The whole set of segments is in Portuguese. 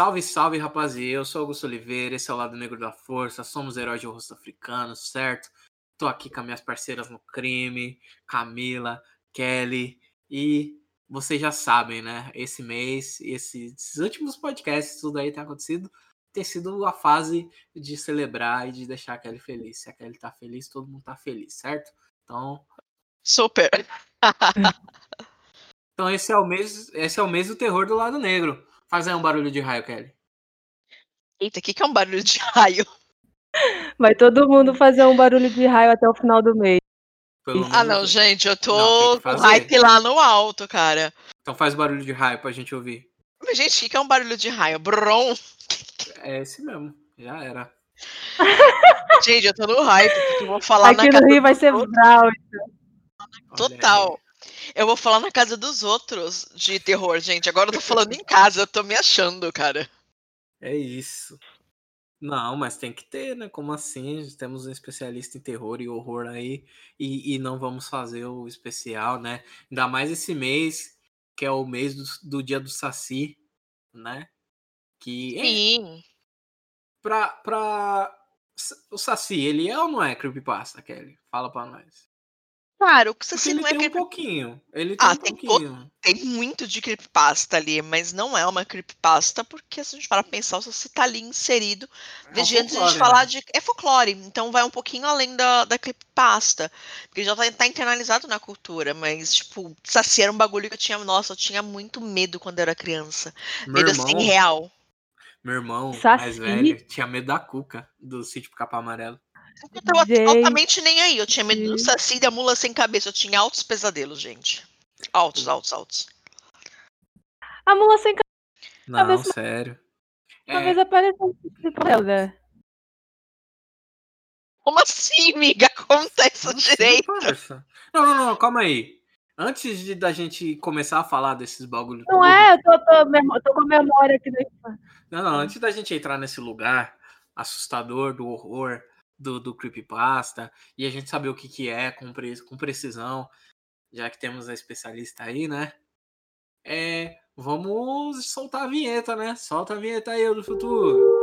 Salve, salve, rapaziada. Eu sou Augusto Oliveira, esse é o Lado Negro da Força. Somos heróis de rosto africano, certo? Tô aqui com as minhas parceiras no crime, Camila, Kelly e vocês já sabem, né? Esse mês, esses últimos podcasts, tudo aí tem acontecido, tem sido a fase de celebrar e de deixar a Kelly feliz. Se a Kelly tá feliz, todo mundo tá feliz, certo? Então. Super! então esse é o mês, esse é o mês do terror do lado negro. Faz aí um barulho de raio, Kelly. Eita, o que, que é um barulho de raio? Vai todo mundo fazer um barulho de raio até o final do mês. Pelo ah, não, gente, eu tô não, com hype lá no alto, cara. Então faz barulho de raio pra gente ouvir. Mas, gente, o que é um barulho de raio? Brom. É esse mesmo, já era. gente, eu tô no hype, porque eu vou falar Aqui na no Rio vai ser brau. Total. Eu vou falar na casa dos outros de terror, gente. Agora eu tô falando em casa, eu tô me achando, cara. É isso. Não, mas tem que ter, né? Como assim? Temos um especialista em terror e horror aí e, e não vamos fazer o especial, né? Ainda mais esse mês, que é o mês do, do dia do Saci, né? Que Sim. É, pra, pra. O Saci, ele é ou não é creepypasta, Kelly? Fala pra nós. Claro, o Saci não é tem um pouquinho. Ele tem ah, um tem, pouquinho. tem muito de creepypasta ali, mas não é uma creepypasta, porque se a gente parar pra pensar, o Saci tá ali inserido. É desde antes de a gente falar né? de. É folclore, então vai um pouquinho além da, da creepypasta. Porque já tá, tá internalizado na cultura, mas, tipo, Saci era um bagulho que eu tinha. Nossa, eu tinha muito medo quando eu era criança. Meu medo assim, irmão, assim, real. Meu irmão Saci? mais velho tinha medo da cuca do sítio Capa Amarelo. Eu tava gente. altamente nem aí. Eu tinha medo do saci da mula sem cabeça. Eu tinha altos pesadelos, gente. Altos, altos, altos. A mula sem cabeça. Não, cabeça... sério. Talvez é... apareça né? Como assim, miga? Acontece o direito. Não, não, não, calma aí. Antes de da gente começar a falar desses bagulhos. Não tudo, é, eu tô, tô, tô com a memória aqui. Não, não, antes da gente entrar nesse lugar assustador do horror, do, do creepypasta e a gente saber o que, que é com, pre, com precisão, já que temos a especialista aí, né? É, vamos soltar a vinheta, né? Solta a vinheta aí do futuro.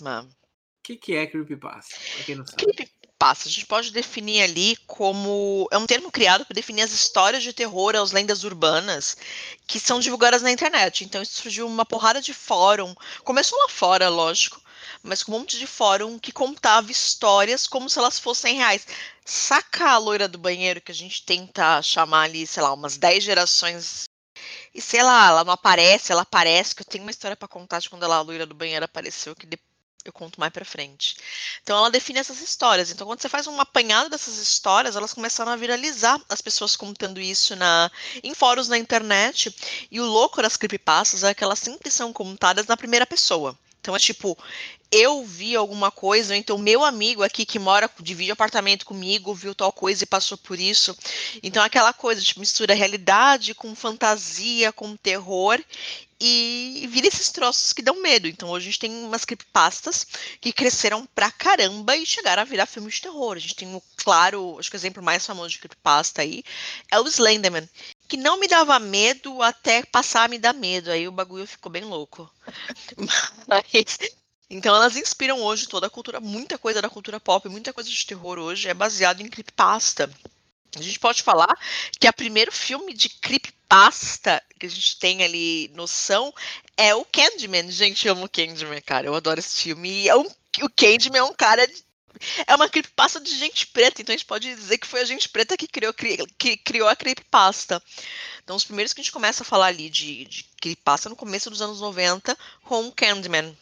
É o que, que é creepypasta? Pra quem não sabe. Creepypasta, a gente pode definir ali como. É um termo criado para definir as histórias de terror, as lendas urbanas que são divulgadas na internet. Então, isso surgiu uma porrada de fórum. Começou lá fora, lógico mas com um monte de fórum que contava histórias como se elas fossem reais. Saca a loira do banheiro que a gente tenta chamar ali, sei lá, umas 10 gerações. E sei lá, ela não aparece, ela aparece, que eu tenho uma história para contar de quando ela, a loira do banheiro apareceu, que eu conto mais para frente. Então ela define essas histórias. Então quando você faz um apanhado dessas histórias, elas começaram a viralizar, as pessoas contando isso na em fóruns na internet. E o louco das creepypastas é que elas sempre são contadas na primeira pessoa. Então é tipo, eu vi alguma coisa, ou então meu amigo aqui que mora, divide apartamento comigo, viu tal coisa e passou por isso. Então aquela coisa de mistura realidade com fantasia, com terror e vira esses troços que dão medo. Então hoje a gente tem umas creepypastas que cresceram pra caramba e chegaram a virar filmes de terror. A gente tem o claro, acho que o exemplo mais famoso de creepypasta aí é o Slenderman, que não me dava medo até passar a me dar medo. Aí o bagulho ficou bem louco. Mas, então elas inspiram hoje toda a cultura, muita coisa da cultura pop, muita coisa de terror hoje é baseado em creepypasta. A gente pode falar que o primeiro filme de creepypasta que a gente tem ali noção é o Candyman. Gente, eu amo o Candyman, cara. Eu adoro esse filme. É um, o Candyman é um cara é uma creepypasta de gente preta, então a gente pode dizer que foi a gente preta que criou, que criou a creepypasta. Então, os primeiros que a gente começa a falar ali de, de creepypasta no começo dos anos 90 com o Candyman.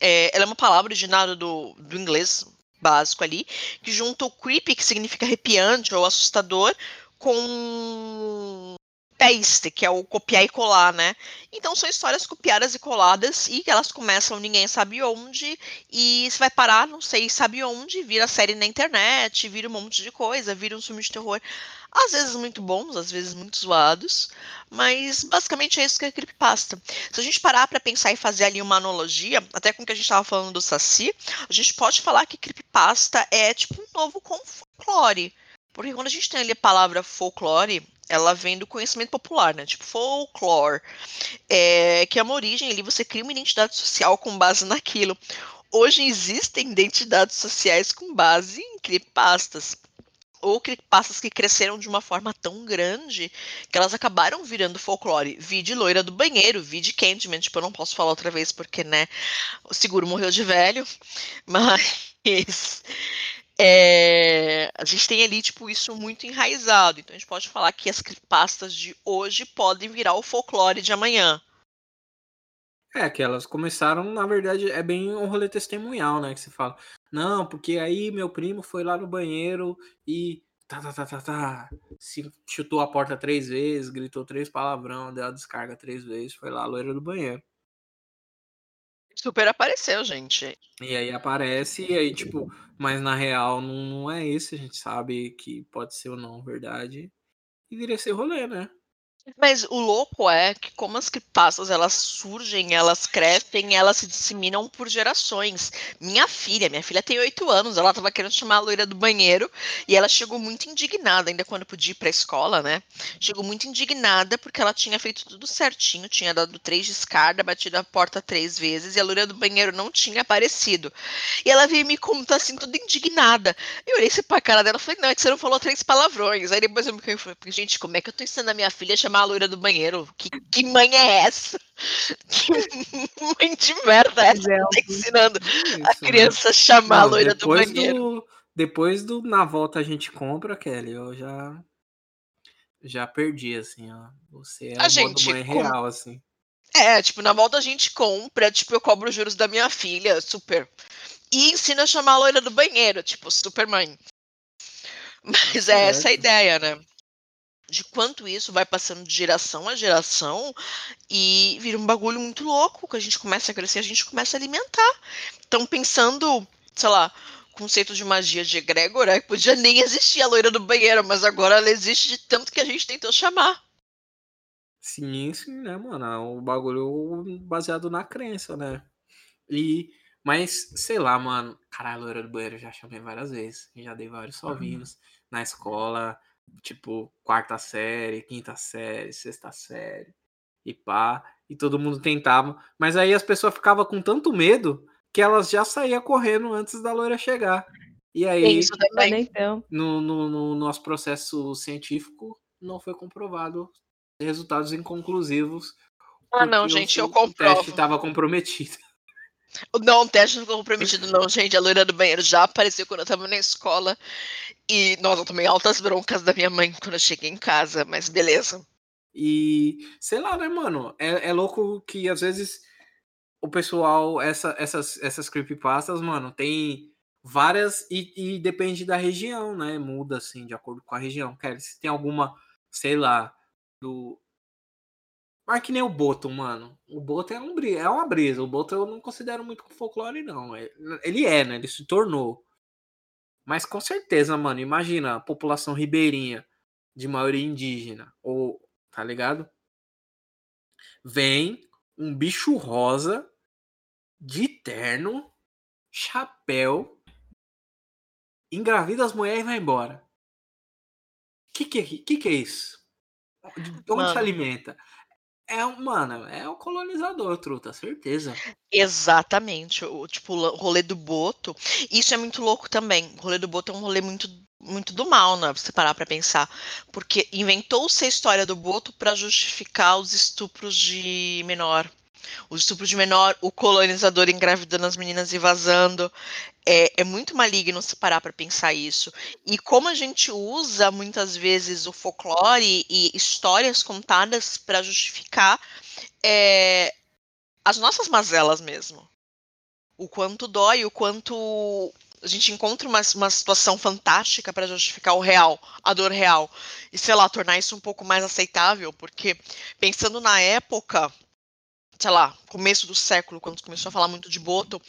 É, ela é uma palavra originada do, do inglês básico ali, que junta o creepy, que significa arrepiante ou assustador, com copy-paste, que é o copiar e colar, né? Então são histórias copiadas e coladas e elas começam ninguém sabe onde e você vai parar, não sei, sabe onde, vira série na internet, vira um monte de coisa, vira um filme de terror. Às vezes muito bons, às vezes muito zoados, mas basicamente é isso que é creepypasta. Se a gente parar para pensar e fazer ali uma analogia, até com o que a gente estava falando do Saci, a gente pode falar que creepypasta é tipo um novo com folclore. Porque quando a gente tem ali a palavra folclore, ela vem do conhecimento popular, né? Tipo, folklore. É, que é uma origem ali, você cria uma identidade social com base naquilo. Hoje existem identidades sociais com base em creepypastas ou pastas que cresceram de uma forma tão grande que elas acabaram virando folclore. Vi de loira do banheiro, vi de Candyman, tipo, eu não posso falar outra vez porque, né, o seguro morreu de velho, mas é, a gente tem ali, tipo, isso muito enraizado. Então a gente pode falar que as pastas de hoje podem virar o folclore de amanhã. É, que elas começaram, na verdade, é bem um rolê testemunhal, né? Que você fala, não, porque aí meu primo foi lá no banheiro e tá, tá, tá, tá, tá, se chutou a porta três vezes, gritou três palavrão, deu a descarga três vezes, foi lá a loira do banheiro. Super apareceu, gente. E aí aparece, e aí, tipo, mas na real não, não é isso, a gente sabe que pode ser ou não verdade. E viria ser rolê, né? Mas o louco é que como as criptastas elas surgem, elas crescem, elas se disseminam por gerações. Minha filha, minha filha tem oito anos, ela estava querendo chamar a loira do banheiro e ela chegou muito indignada, ainda quando podia ir para a escola, né? Chegou muito indignada porque ela tinha feito tudo certinho, tinha dado três descargas, batido a porta três vezes e a loira do banheiro não tinha aparecido. E ela veio me contar assim, toda indignada. Eu olhei assim pra cara dela e falei, não, é que você não falou três palavrões. Aí depois eu me falei, gente, como é que eu tô ensinando a minha filha a chamar chamar a loira do banheiro. Que, que mãe é essa? Que mãe de merda é essa que tá ensinando Isso, a né? criança a chamar Não, a loira do banheiro? Do, depois do Na Volta a gente compra, Kelly, eu já já perdi, assim, ó. Você é a gente, mãe real, assim. É, tipo, na volta a gente compra, tipo, eu cobro os juros da minha filha, super. E ensina a chamar a loira do banheiro, tipo, super mãe. Mas é essa a ideia, né? De quanto isso vai passando de geração a geração e vira um bagulho muito louco que a gente começa a crescer, a gente começa a alimentar. Então, pensando, sei lá, conceito de magia de egrégora, é podia nem existir a loira do banheiro, mas agora ela existe de tanto que a gente tentou chamar. Sim, sim, né, mano? É um bagulho baseado na crença, né? E, mas, sei lá, mano. Caralho, a loira do banheiro eu já chamei várias vezes. Já dei vários sovinhos uhum. na escola tipo, quarta série, quinta série, sexta série, e pá, e todo mundo tentava, mas aí as pessoas ficavam com tanto medo que elas já saíam correndo antes da loira chegar. E aí, Isso também. Então. No, no, no nosso processo científico, não foi comprovado resultados inconclusivos. Ah, não, gente, eu comprovo. O teste estava comprometido. Não, o teste não ficou comprometido, não, gente. A loira do banheiro já apareceu quando eu tava na escola. E, nossa, eu tomei altas broncas da minha mãe quando eu cheguei em casa, mas beleza. E, sei lá, né, mano? É, é louco que às vezes o pessoal, essa, essas, essas creepypastas, mano, tem várias e, e, depende da região, né? Muda, assim, de acordo com a região. Quer se tem alguma, sei lá, do mas que nem o Boto, mano. O Boto é, um, é uma brisa. O Boto eu não considero muito folclore, não. É, ele é, né? Ele se tornou. Mas com certeza, mano, imagina a população ribeirinha de maioria indígena. Ou, tá ligado? Vem um bicho rosa de terno, chapéu, engravida as mulheres e vai embora. Que que, que, que é isso? De onde mano. se alimenta? É, mano, é o colonizador, truta, certeza. Exatamente. O, tipo, o rolê do Boto. Isso é muito louco também. O rolê do Boto é um rolê muito, muito do mal, né? Você parar pra pensar. Porque inventou-se a história do Boto para justificar os estupros de menor o estupro de menor, o colonizador engravidando as meninas e vazando. É, é muito maligno se parar para pensar isso. E como a gente usa muitas vezes o folclore e histórias contadas para justificar é, as nossas mazelas mesmo. O quanto dói, o quanto a gente encontra uma, uma situação fantástica para justificar o real, a dor real, e sei lá, tornar isso um pouco mais aceitável, porque pensando na época, sei lá, começo do século, quando começou a falar muito de Boto,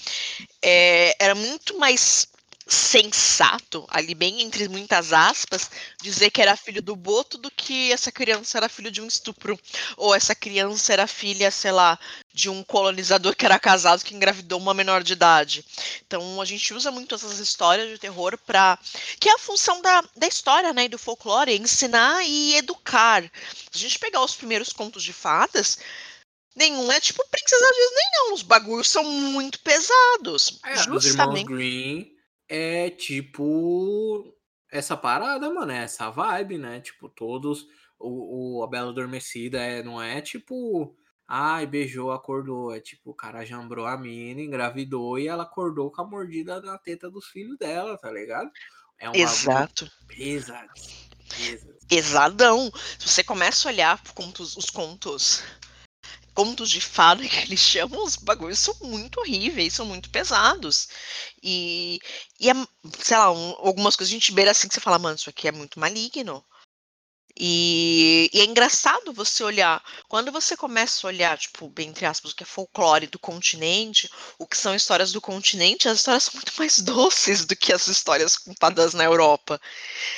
é, era muito mais sensato, ali bem entre muitas aspas, dizer que era filho do Boto do que essa criança era filho de um estupro. Ou essa criança era filha, sei lá, de um colonizador que era casado que engravidou uma menor de idade. Então a gente usa muito essas histórias de terror para que é a função da, da história, né, e do folclore, ensinar e educar. Se a gente pegar os primeiros contos de fadas, nenhum é tipo Princesa Disney não, os bagulhos são muito pesados. É, justamente. Os irmãos Green é tipo essa parada, mano, é essa vibe, né? Tipo, todos. O, o A Bela Adormecida é, não é tipo. Ai, beijou, acordou. É tipo, o cara jambrou a mina, engravidou e ela acordou com a mordida na teta dos filhos dela, tá ligado? É um Exato. Pesado. Pesadão. Se você começa a olhar contos, os contos contos de fada que eles chamam, os bagulhos são muito horríveis, são muito pesados. E, e é, sei lá, um, algumas coisas a gente beira assim que você fala, mano, isso aqui é muito maligno. E, e, é engraçado você olhar, quando você começa a olhar, tipo, entre aspas, o que é folclore do continente, o que são histórias do continente, as histórias são muito mais doces do que as histórias contadas na Europa.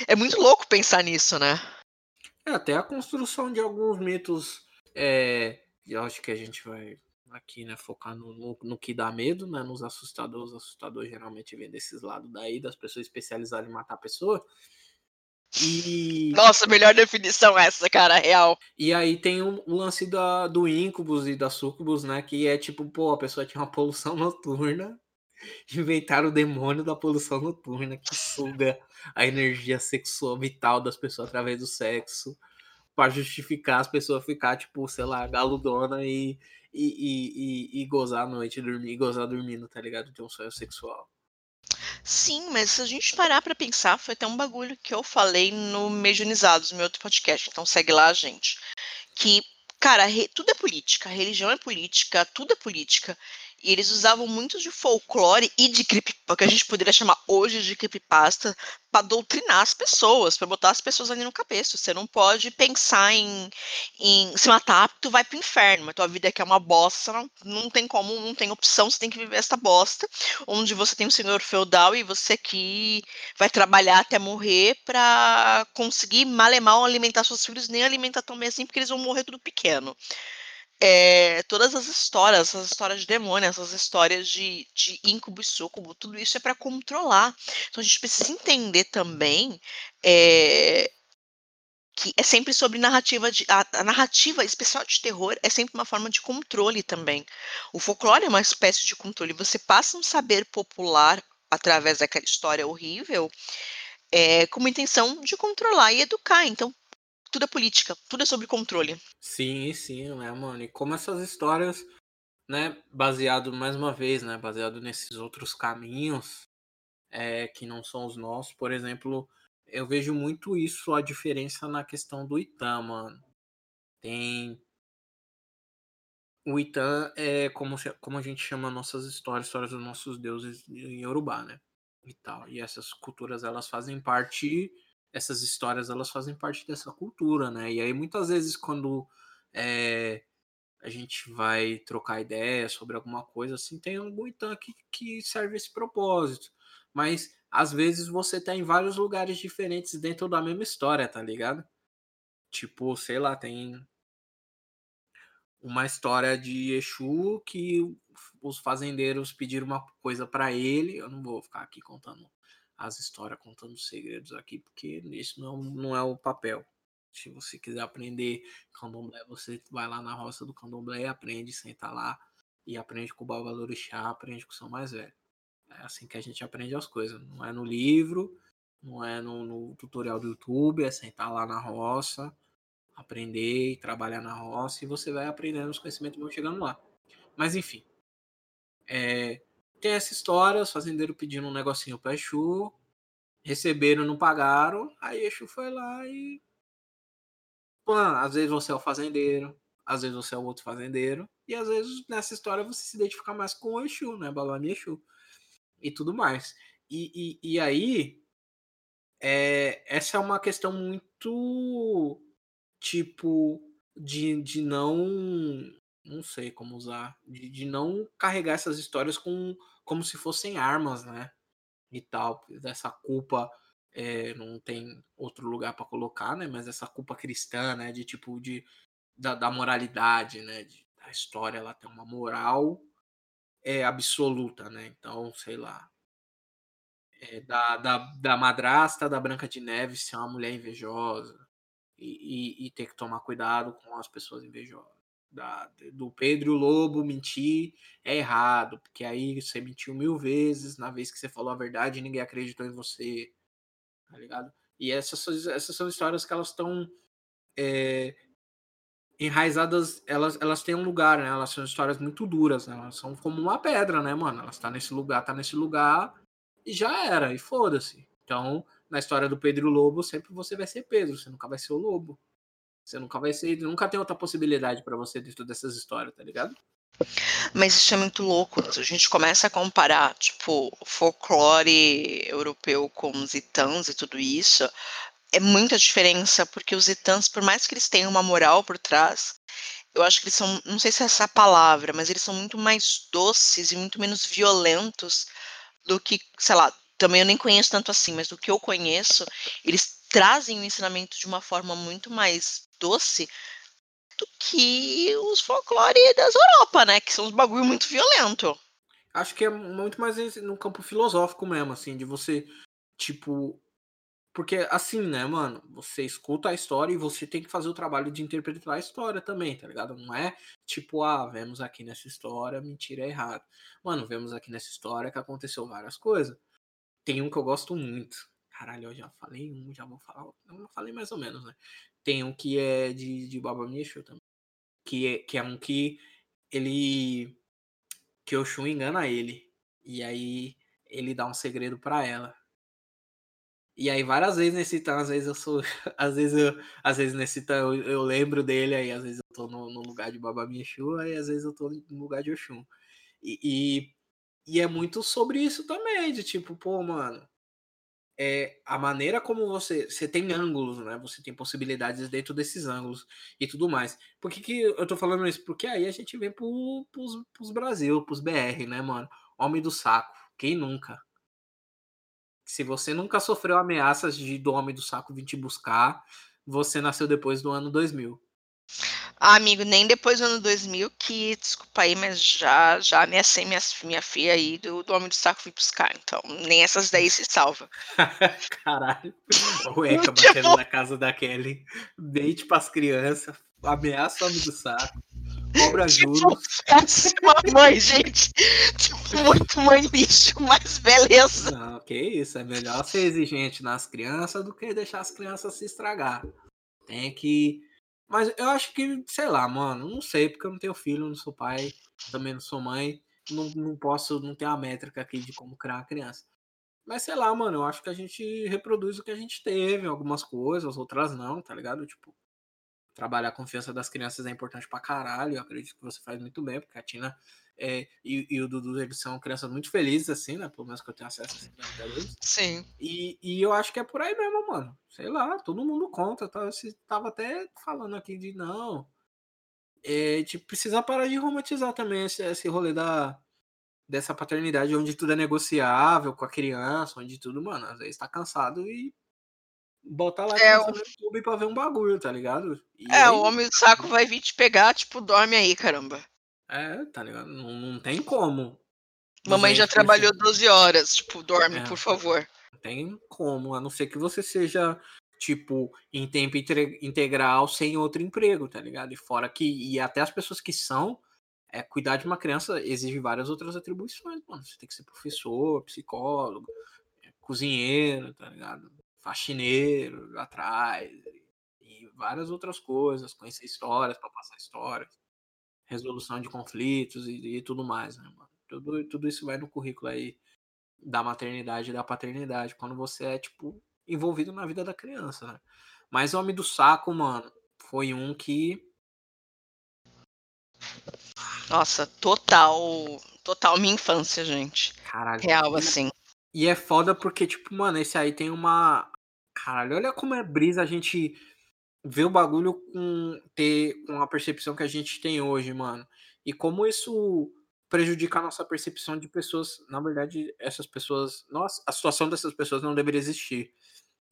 É muito louco pensar nisso, né? É, até a construção de alguns mitos é, eu acho que a gente vai aqui, né, focar no, no, no, que dá medo, né, nos assustadores. Os assustadores geralmente vêm desses lados daí, das pessoas especializadas em matar a pessoa. E... Nossa, melhor definição essa, cara, real. E aí tem o, o lance da, do Incubus e da Sucubus, né, que é tipo, pô, a pessoa tinha uma poluição noturna, inventaram o demônio da poluição noturna, que suga a energia sexual vital das pessoas através do sexo para justificar as pessoas ficar, tipo, sei lá, galudona e, e, e, e, gozar à noite, dormir, gozar dormindo, tá ligado? De um sonho sexual. Sim, mas se a gente parar para pensar, foi até um bagulho que eu falei no Medianizados, meu outro podcast, então segue lá, gente. Que, cara, tudo é política, religião é política, tudo é política. E eles usavam muito de folclore e de creepypasta, que a gente poderia chamar hoje de creepypasta, para doutrinar as pessoas, para botar as pessoas ali no cabeça. Você não pode pensar em, em se matar, tu vai pro inferno, mas tua vida aqui é uma bosta, não, não tem como, não tem opção, você tem que viver essa bosta, onde você tem um senhor feudal e você aqui vai trabalhar até morrer para conseguir mal e mal alimentar seus filhos, nem alimentar tão bem assim, porque eles vão morrer tudo pequeno é, todas as histórias, essas histórias de demônio, essas histórias de, de incubo e sucubo, tudo isso é para controlar. Então a gente precisa entender também é, que é sempre sobre narrativa de a, a, narrativa especial de terror é sempre uma forma de controle também. O folclore é uma espécie de controle. Você passa um saber popular através daquela história horrível é, com uma intenção de controlar e educar. Então tudo é política, tudo é sobre controle. Sim, sim, né, mano? E como essas histórias, né, baseado mais uma vez, né, baseado nesses outros caminhos é, que não são os nossos, por exemplo, eu vejo muito isso, a diferença na questão do Itã, mano. Tem. O Itã é como, como a gente chama nossas histórias, histórias dos nossos deuses em Yorubá, né? E tal. E essas culturas, elas fazem parte essas histórias elas fazem parte dessa cultura, né? E aí muitas vezes quando é, a gente vai trocar ideia sobre alguma coisa assim, tem um Itan que, que serve esse propósito. Mas às vezes você tá em vários lugares diferentes dentro da mesma história, tá ligado? Tipo, sei lá, tem uma história de Exu que os fazendeiros pediram uma coisa para ele. Eu não vou ficar aqui contando as histórias contando segredos aqui, porque isso não, não é o papel. Se você quiser aprender candomblé, você vai lá na roça do candomblé, aprende, senta lá e aprende com o Babalorixá, aprende com o São Mais Velho. É assim que a gente aprende as coisas. Não é no livro, não é no, no tutorial do YouTube, é sentar lá na roça, aprender e trabalhar na roça e você vai aprendendo os conhecimentos vão chegando lá. Mas enfim, é, tem essa história, os fazendeiros pedindo um negocinho pra Exu, receberam, não pagaram, aí Exu foi lá e. Às vezes você é o fazendeiro, às vezes você é o outro fazendeiro, e às vezes nessa história você se identifica mais com o Exu, né? Balami Exu. E tudo mais. E, e, e aí, é, essa é uma questão muito, tipo, de, de não. Não sei como usar. De, de não carregar essas histórias com, como se fossem armas, né? E tal. Dessa culpa. É, não tem outro lugar para colocar, né? Mas essa culpa cristã, né? De tipo, de, da, da moralidade, né? De, a história ela tem uma moral é absoluta, né? Então, sei lá. É, da, da, da madrasta da Branca de Neve ser uma mulher invejosa e, e, e ter que tomar cuidado com as pessoas invejosas. Da, do Pedro Lobo mentir é errado, porque aí você mentiu mil vezes, na vez que você falou a verdade ninguém acreditou em você, tá ligado? E essas, essas são histórias que elas estão é, enraizadas, elas, elas têm um lugar, né? Elas são histórias muito duras, né? Elas são como uma pedra, né, mano? Elas tá nesse lugar, tá nesse lugar e já era, e foda-se. Então, na história do Pedro Lobo, sempre você vai ser Pedro, você nunca vai ser o Lobo. Você nunca vai ser, nunca tem outra possibilidade para você dentro dessas histórias, tá ligado? Mas isso é muito louco. A gente começa a comparar, tipo, folclore europeu com os itãs e tudo isso é muita diferença, porque os Itãs, por mais que eles tenham uma moral por trás, eu acho que eles são, não sei se é essa a palavra, mas eles são muito mais doces e muito menos violentos do que, sei lá, também eu nem conheço tanto assim, mas do que eu conheço, eles trazem o ensinamento de uma forma muito mais doce do que os folclore das Europa, né? Que são uns bagulho muito violento. Acho que é muito mais no campo filosófico mesmo, assim, de você, tipo, porque, assim, né, mano? Você escuta a história e você tem que fazer o trabalho de interpretar a história também, tá ligado? Não é tipo, ah, vemos aqui nessa história, mentira é errado. Mano, vemos aqui nessa história que aconteceu várias coisas. Tem um que eu gosto muito. Caralho, eu já falei um, já vou falar. Eu falei mais ou menos, né? Tem um que é de, de Baba Micho também. Que é, que é um que ele. Que o Shun engana ele. E aí ele dá um segredo para ela. E aí várias vezes nesse Titã, às vezes eu sou. Às vezes eu. Às vezes nesse Titã eu, eu lembro dele, aí às vezes eu tô no, no lugar de Baba Michu, aí às vezes eu tô no lugar de Oxum. E, e, e, é muito sobre isso também, de tipo, pô, mano. É, a maneira como você. Você tem ângulos, né? Você tem possibilidades dentro desses ângulos e tudo mais. Por que, que eu tô falando isso? Porque aí a gente vem pro, pros, pros Brasil, pros BR, né, mano? Homem do saco. Quem nunca? Se você nunca sofreu ameaças de do homem do saco vir te buscar, você nasceu depois do ano 2000. Ah, amigo, nem depois do ano 2000 que, desculpa aí, mas já, já ameacei minha, minha filha aí do, do homem do saco vir buscar. Então, nem essas daí se salva. Caralho. O Eka batendo na casa da Kelly. Deite pras crianças. Ameaça o homem do saco cobra tipo, juros. Péssima mãe, gente. Tipo, muito mãe lixo, mas beleza. Não, que isso. É melhor ser exigente nas crianças do que deixar as crianças se estragar. Tem que. Mas eu acho que, sei lá, mano, não sei, porque eu não tenho filho, não sou pai, também não sou mãe. Não, não posso, não ter a métrica aqui de como criar uma criança. Mas sei lá, mano, eu acho que a gente reproduz o que a gente teve, algumas coisas, outras não, tá ligado? Tipo, trabalhar a confiança das crianças é importante pra caralho. Eu acredito que você faz muito bem, porque a Tina é, e, e, o Dudu, eles são crianças muito felizes, assim, né? Pelo menos que eu tenho acesso a eles. Sim. E, e eu acho que é por aí mesmo, mano. Sei lá, todo mundo conta. Tá? Você tava até falando aqui de não. É, tipo, precisa parar de romantizar também esse, esse rolê da, dessa paternidade onde tudo é negociável com a criança, onde tudo, mano, às vezes tá cansado e botar lá é, o... no YouTube pra ver um bagulho, tá ligado? E é, aí... o homem do saco vai vir te pegar, tipo, dorme aí, caramba. É, tá ligado? Não, não tem como. Mamãe já trabalhou 12 horas, tipo, dorme, é, por favor. Não tem como, a não ser que você seja, tipo, em tempo integral sem outro emprego, tá ligado? E fora que, e até as pessoas que são, é, cuidar de uma criança exige várias outras atribuições, mano. Você tem que ser professor, psicólogo, é, cozinheiro, tá ligado? faxineiro atrás e várias outras coisas, conhecer histórias para passar histórias, resolução de conflitos e, e tudo mais, né, mano? Tudo, tudo isso vai no currículo aí da maternidade e da paternidade, quando você é, tipo, envolvido na vida da criança, né? Mas Homem do Saco, mano, foi um que. Nossa, total. Total minha infância, gente. Caralho. Real, assim. E é foda porque, tipo, mano, esse aí tem uma. Caralho, olha como é brisa a gente ver o bagulho com ter com a percepção que a gente tem hoje, mano. E como isso prejudica a nossa percepção de pessoas. Na verdade, essas pessoas. Nossa, a situação dessas pessoas não deveria existir.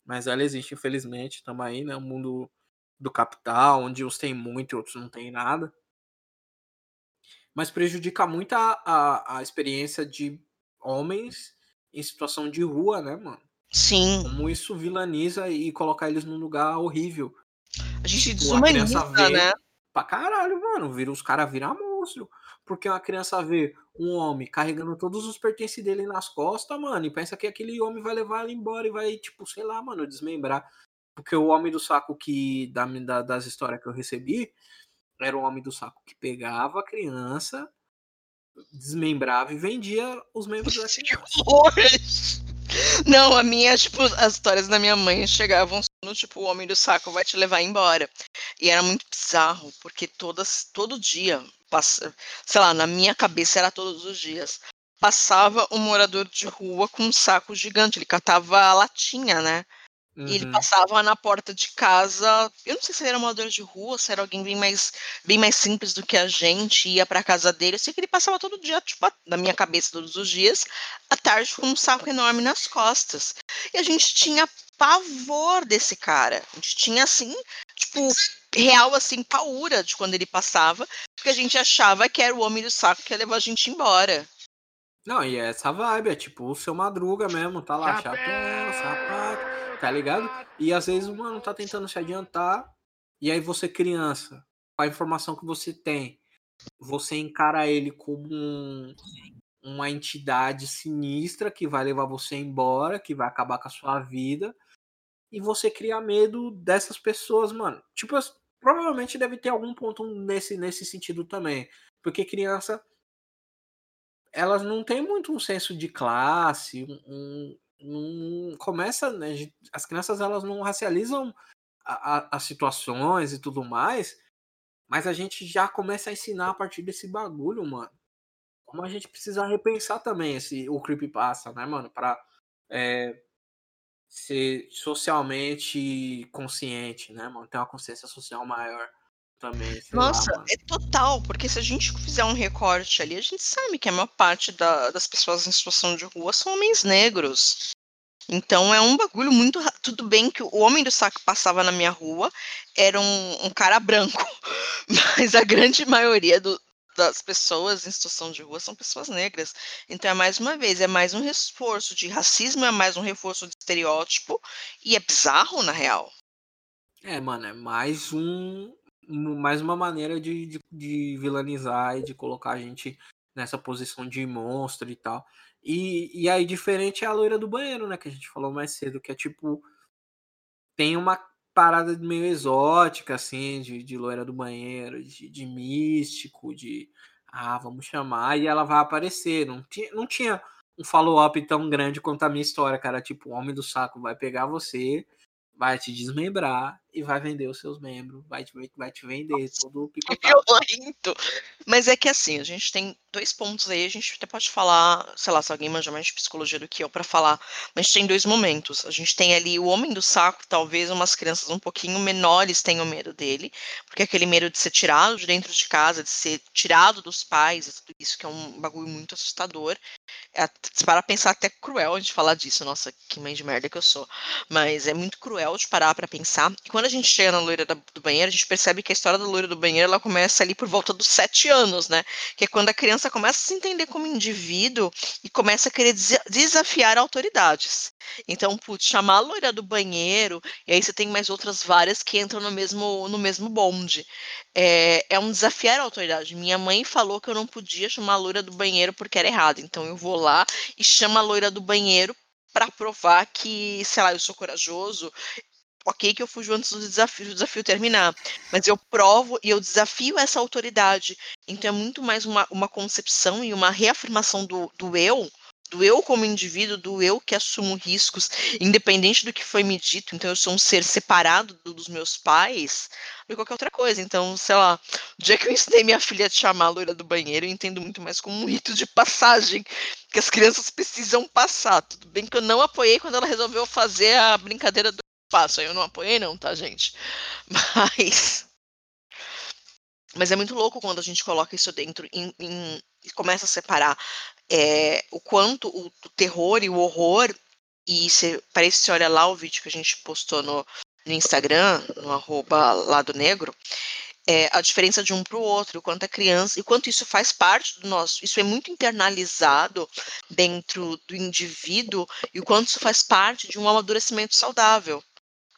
Mas ela existe, infelizmente. Estamos aí, né? O mundo do capital, onde uns têm muito e outros não têm nada. Mas prejudica muito a, a, a experiência de homens em situação de rua, né, mano? Sim. Como isso vilaniza e colocar eles num lugar horrível. A gente desumaniza, vê né? pra caralho, mano. Vira, os caras viram monstro. Porque uma criança vê um homem carregando todos os pertences dele nas costas, mano, e pensa que aquele homem vai levar ela embora e vai, tipo, sei lá, mano, desmembrar. Porque o homem do saco que da, da- das histórias que eu recebi era o homem do saco que pegava a criança, desmembrava e vendia os membros da Que criança. Não, a minha, tipo, as histórias da minha mãe chegavam no tipo, o homem do saco vai te levar embora. E era muito bizarro, porque todas, todo dia, passa, sei lá, na minha cabeça era todos os dias. Passava um morador de rua com um saco gigante, ele catava a latinha, né? E ele Uhum. passava na porta de casa. Eu não sei se ele era um morador de rua, se era alguém bem mais, bem mais simples do que a gente, ia pra casa dele. Eu sei que ele passava todo dia, tipo, na minha cabeça todos os dias, à tarde com um saco enorme nas costas. E a gente tinha pavor desse cara. A gente tinha, assim, tipo, real, assim, paura de quando ele passava, porque a gente achava que era o homem do saco que ia levar a gente embora. Não, e é essa vibe, é tipo o seu madruga mesmo, tá lá, chapéu, sapato, tá ligado? E às vezes o mano tá tentando se adiantar, e aí você, criança, com a informação que você tem, você encara ele como um- uma entidade sinistra que vai levar você embora, que vai acabar com a sua vida, e você cria medo dessas pessoas, mano. Tipo, provavelmente deve ter algum ponto nesse, nesse sentido também. Porque criança elas não têm muito um senso de classe, um- não começa, né, as crianças elas não racializam a- a- as situações e tudo mais, mas a gente já começa a ensinar a partir desse bagulho, mano. Como a gente precisa repensar também esse o creepypasta, né, mano, para ser socialmente consciente, né, mano, ter uma consciência social maior também, Nossa, lá, é total, porque se a gente fizer um recorte ali, a gente sabe que a maior parte da- das pessoas em situação de rua são homens negros. Então é um bagulho muito. Tudo bem que o homem do saco que passava na minha rua era um, um cara branco, mas a grande maioria do- das pessoas em situação de rua são pessoas negras. Então é mais uma vez, é mais um reforço de racismo, é mais um reforço de estereótipo, e é bizarro na real. É, mano, é mais um- mais uma maneira de, de, de vilanizar e de colocar a gente nessa posição de monstro e tal. E, e aí, diferente é a loira do banheiro, né? Que a gente falou mais cedo, que é tipo. Tem uma parada meio exótica, assim, de, de loira do banheiro, de, de místico, de. Ah, vamos chamar, e ela vai aparecer. Não tinha, não tinha um follow-up tão grande quanto a minha história, cara. Tipo, o homem do saco vai pegar você, vai te desmembrar e vai vender os seus membros, vai te, vai te vender todo Que picotado. violento! Mas é que assim, a gente tem dois pontos aí, a gente até pode falar, sei lá, se alguém manja mais de psicologia do que eu pra falar, mas a gente tem dois momentos. A gente tem ali o homem do saco, talvez umas crianças um pouquinho menores tenham medo dele, porque aquele medo de ser tirado de dentro de casa, de ser tirado dos pais, tudo isso que é um bagulho muito assustador. É, pra pensar até cruel a gente falar disso, nossa, que mãe de merda que eu sou. Mas é muito cruel de parar pra pensar. E quando a gente chega na loira do banheiro, a gente percebe que a história da loira do banheiro ela começa ali por volta dos sete anos, né? Que é quando a criança começa a se entender como indivíduo e começa a querer desa- desafiar autoridades. Então, putz, chamar a loira do banheiro, e aí você tem mais outras várias que entram no mesmo, no mesmo bonde. É, é um desafiar a autoridade. Minha mãe falou que eu não podia chamar a loira do banheiro porque era errado. Então eu vou lá e chamo a loira do banheiro para provar que, sei lá, eu sou corajoso. Ok, que eu fujo antes do desafio, do desafio terminar. Mas eu provo e eu desafio essa autoridade. Então é muito mais uma, uma concepção e uma reafirmação do, do eu do eu como indivíduo, do eu que assumo riscos, independente do que foi me dito. Então, eu sou um ser separado do, dos meus pais que qualquer outra coisa. Então, sei lá, o dia que eu ensinei minha filha a te chamar a loira do banheiro, eu entendo muito mais como um rito de passagem que as crianças precisam passar. Tudo bem que eu não apoiei quando ela resolveu fazer a brincadeira do passo. Eu não apoiei, não, tá, gente? Mas. Mas é muito louco quando a gente coloca isso dentro em, em, e começa a separar é, o quanto o, o, terror e o horror, e se, parece que você olha lá o vídeo que a gente postou no, no Instagram, no arroba lado negro, é, a diferença de um para o outro, o quanto a criança, e quanto isso faz parte do nosso, isso é muito internalizado dentro do indivíduo, e o quanto isso faz parte de um amadurecimento saudável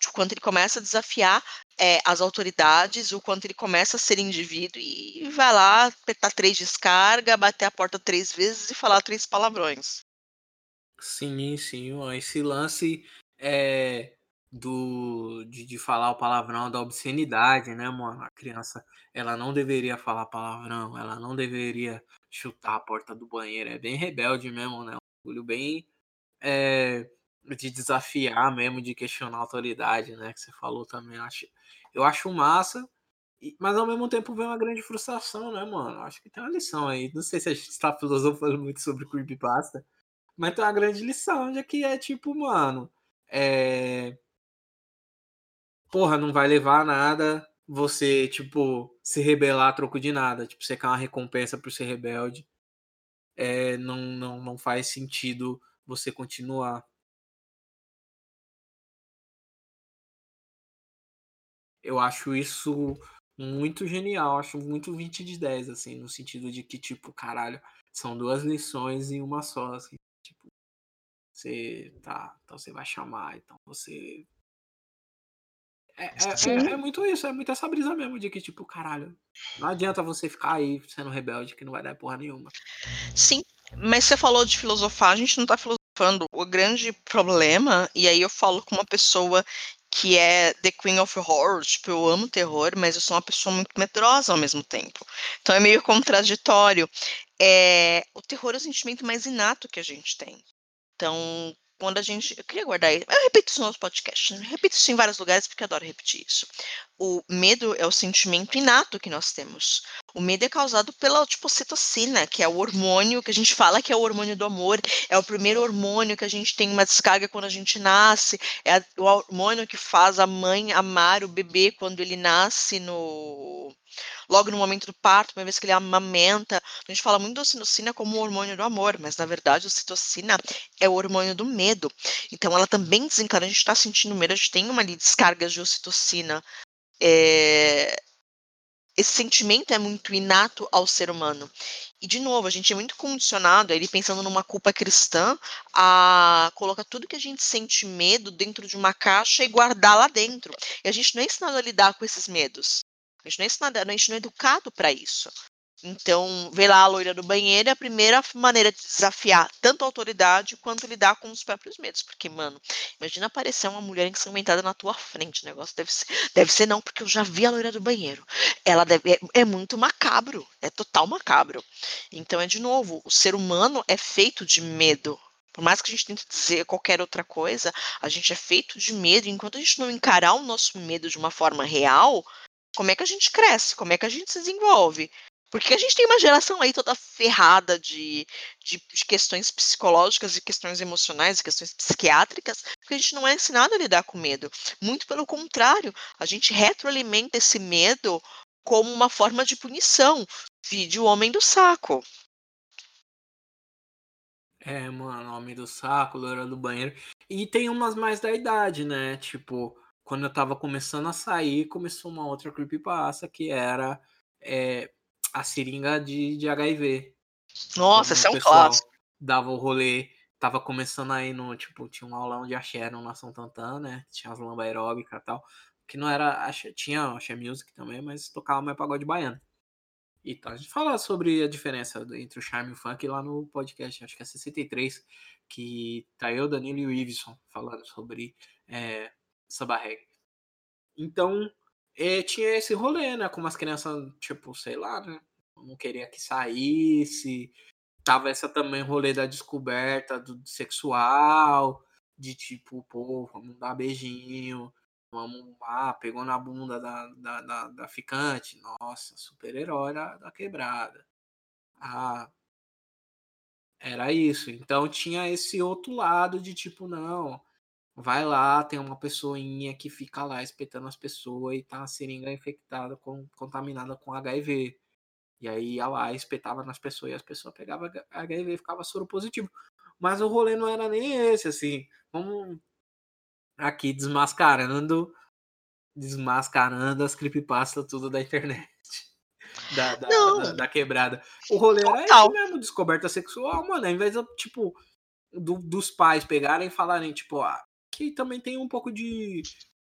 o quanto ele começa a desafiar é, as autoridades, o quanto ele começa a ser indivíduo e vai lá apertar três descarga, bater a porta três vezes e falar três palavrões. Sim, sim, esse lance é, do de, de falar o palavrão da obscenidade, né, mano? A criança, ela não deveria falar palavrão, ela não deveria chutar a porta do banheiro, é bem rebelde mesmo, né? Um bagulho bem é, de desafiar mesmo, de questionar a autoridade, né? Que você falou também. Eu acho, eu acho massa, mas ao mesmo tempo vem uma grande frustração, né, mano? Acho que tem uma lição aí. Não sei se a gente está filosofando muito sobre creepypasta, mas tem uma grande lição de que é tipo, mano. É... Porra, não vai levar a nada você, tipo, se rebelar a troco de nada. Tipo, você quer uma recompensa por ser rebelde. É, não, não, não faz sentido você continuar. Eu acho isso muito genial, acho muito 20 de 10, assim, no sentido de que, tipo, caralho, são duas lições em uma só, assim, tipo, você, tá, então você vai chamar, então você... É, é, é, é, muito isso, é muito essa brisa mesmo de que, tipo, caralho, não adianta você ficar aí sendo rebelde que não vai dar porra nenhuma. Sim, mas você falou de filosofar, a gente não tá filosofando. O grande problema, e aí eu falo com uma pessoa que é The Queen of Horror, tipo, eu amo terror, mas eu sou uma pessoa muito medrosa ao mesmo tempo. Então é meio contraditório. É, o terror é o sentimento mais inato que a gente tem. Então, quando a gente. Eu queria guardar. Eu repito isso nos podcasts. Eu repito isso em vários lugares porque adoro repetir isso. O medo é o sentimento inato que nós temos. O medo é causado pela tipo, citocina, que é o hormônio que a gente fala que é o hormônio do amor. É o primeiro hormônio que a gente tem uma descarga quando a gente nasce. É o hormônio que faz a mãe amar o bebê quando ele nasce no logo no momento do parto, uma vez que ele amamenta. A gente fala muito da ocitocina como o hormônio do amor, mas na verdade a ocitocina é o hormônio do medo. Então ela também desencana, a gente está sentindo medo, a gente tem uma ali descargas de ocitocina. É... Esse sentimento é muito inato ao ser humano. E, de novo, a gente é muito condicionado, ele pensando numa culpa cristã, a colocar tudo que a gente sente medo dentro de uma caixa e guardar lá dentro. E a gente não é ensinado a lidar com esses medos. A gente não é ensinado, a gente não é educado para isso. Então, ver lá a loira do banheiro é a primeira maneira de desafiar tanto a autoridade quanto lidar com os próprios medos. Porque, mano, imagina aparecer uma mulher ensanguentada na tua frente. O negócio deve ser. Deve ser não, porque eu já vi a loira do banheiro. Ela deve, é, é muito macabro. É total macabro. Então, é de novo, o ser humano é feito de medo. Por mais que a gente tente dizer qualquer outra coisa, a gente é feito de medo. Enquanto a gente não encarar o nosso medo de uma forma real, como é que a gente cresce? Como é que a gente se desenvolve? Porque a gente tem uma geração aí toda ferrada de, de, de, questões psicológicas e questões emocionais e questões psiquiátricas, porque a gente não é ensinado a lidar com medo. Muito pelo contrário, a gente retroalimenta esse medo como uma forma de punição. Vide o homem do saco. É, mano, homem do saco, loira do banheiro. E tem umas mais da idade, né? Tipo, quando eu tava começando a sair, começou uma outra creepypasta que era é, a seringa de, de HIV. Nossa, esse é um clássico. Dava o rolê, tava começando aí no, tipo, tinha um aulão de axé no Nação Tantan, né? Tinha as lamba aeróbica e tal. Que não era, axé, tinha axé music também, mas tocava mais pagode baiano. Então, a gente fala sobre a diferença entre o charme e o funk lá no podcast, acho que é 63, que tá eu, Danilo e o Iveson falando sobre é, samba reggae. Então, é, tinha esse rolê, né? Com as crianças, tipo, sei lá, né? Não queria que saísse. tava essa também rolê da descoberta do sexual, de tipo, pô, vamos dar beijinho, vamos lá, pegou na bunda da, da, da, da ficante, nossa, super-herói da, da quebrada. Ah, era isso. Então tinha esse outro lado de tipo, não, vai lá, tem uma pessoinha que fica lá espetando as pessoas e tá a seringa infectada, com, contaminada com HIV. E aí ia lá, espetava nas pessoas e as pessoas pegavam HIV e ficava soro positivo. Mas o rolê não era nem esse, assim. Vamos aqui desmascarando desmascarando as creepypastas tudo da internet. Da, da, da, da, quebrada. O rolê era isso mesmo, descoberta sexual, mano. Ao invés de, tipo, do, dos pais pegarem e falarem, tipo, ah, que também tem um pouco de,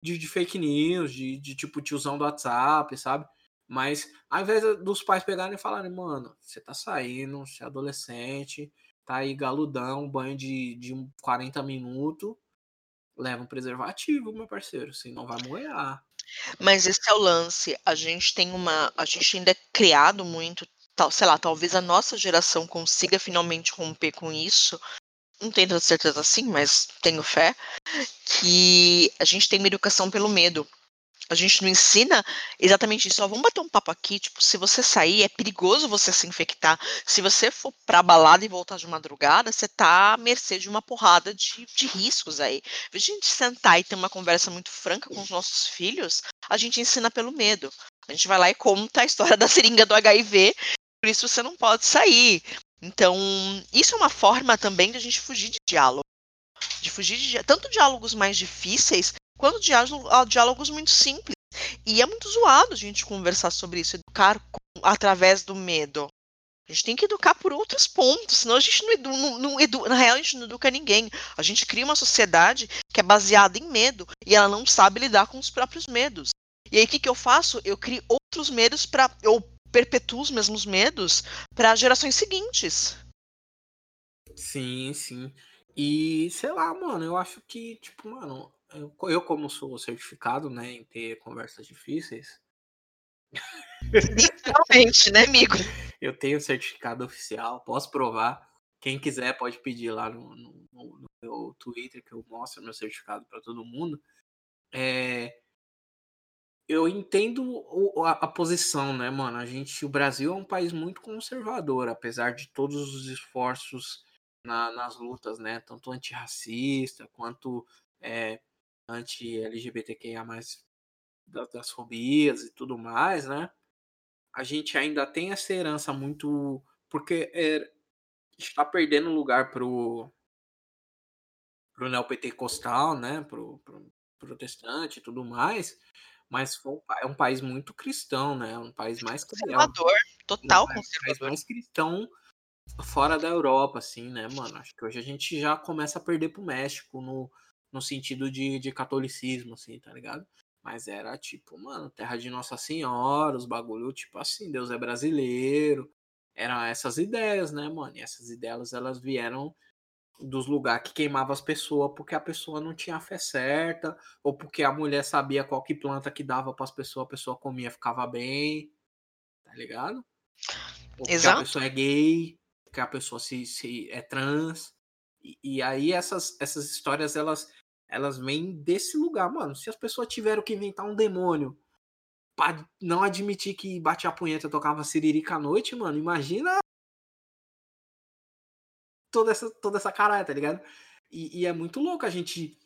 de, de fake news, de, de, tipo, tiozão do WhatsApp, sabe? Mas ao invés dos pais pegarem e falarem, mano, você tá saindo, você é adolescente, tá aí galudão, banho de, de 40 minutos, leva um preservativo, meu parceiro, senão vai molhar. Mas esse é o lance. A gente tem uma. A gente ainda é criado muito. Tal, sei lá, talvez a nossa geração consiga finalmente romper com isso. Não tenho tanta certeza assim, mas tenho fé. Que a gente tem uma educação pelo medo. A gente não ensina exatamente isso. Ó, vamos bater um papo aqui. Tipo, se você sair, é perigoso você se infectar. Se você for pra balada e voltar de madrugada, você tá à mercê de uma porrada de, de riscos aí. A gente sentar e ter uma conversa muito franca com os nossos filhos, a gente ensina pelo medo. A gente vai lá e conta a história da seringa do HIV, por isso você não pode sair. Então, isso é uma forma também de a gente fugir de diálogo. De fugir de tanto diálogos mais difíceis, quando diálogos muito simples. E é muito zoado a gente conversar sobre isso, educar com, através do medo. A gente tem que educar por outros pontos, senão a gente não, não, não na real a gente não educa ninguém. A gente cria uma sociedade que é baseada em medo e ela não sabe lidar com os próprios medos. E aí o que, que eu faço? Eu crio outros medos para eu perpetuo os mesmos medos para gerações seguintes. Sim, sim. E sei lá, mano, eu acho que tipo, mano, eu, eu, como sou certificado, né, em ter conversas difíceis. Literalmente, né, amigo? Eu tenho certificado oficial, posso provar. Quem quiser pode pedir lá no, no, no meu Twitter que eu mostro meu certificado para todo mundo. É, eu entendo a, a, posição, né, mano? A gente, o Brasil é um país muito conservador, apesar de todos os esforços na, nas lutas, né? Tanto antirracista quanto é, anti-LGBTQIA+, das, das fobias e tudo mais, né? A gente ainda tem essa herança muito... Porque é, está perdendo lugar pro, pro neopentecostal, né? Pro, pro protestante e tudo mais, mas é um país muito cristão, né? Um país mais conservador, total um conservador. país mais cristão fora da Europa, assim, né, mano? Acho que hoje a gente já começa a perder pro México no, no sentido de, de catolicismo, assim, tá ligado? Mas era tipo, mano, terra de Nossa Senhora, os bagulho, tipo assim, Deus é brasileiro. Eram essas ideias, né, mano? E essas ideias, elas vieram dos lugares que queimava as pessoas porque a pessoa não tinha a fé certa, ou porque a mulher sabia qual que planta que dava para as pessoas, a pessoa comia ficava bem, tá ligado? Ou porque Exato. a pessoa é gay, porque a pessoa se, se é trans. E, e aí essas, essas histórias, elas elas vêm desse lugar, mano. Se as pessoas tiveram que inventar um demônio pra não admitir que batia a punheta tocava siririca à noite, mano, imagina toda essa, toda essa caralho, tá ligado? E, e, é muito louco a gente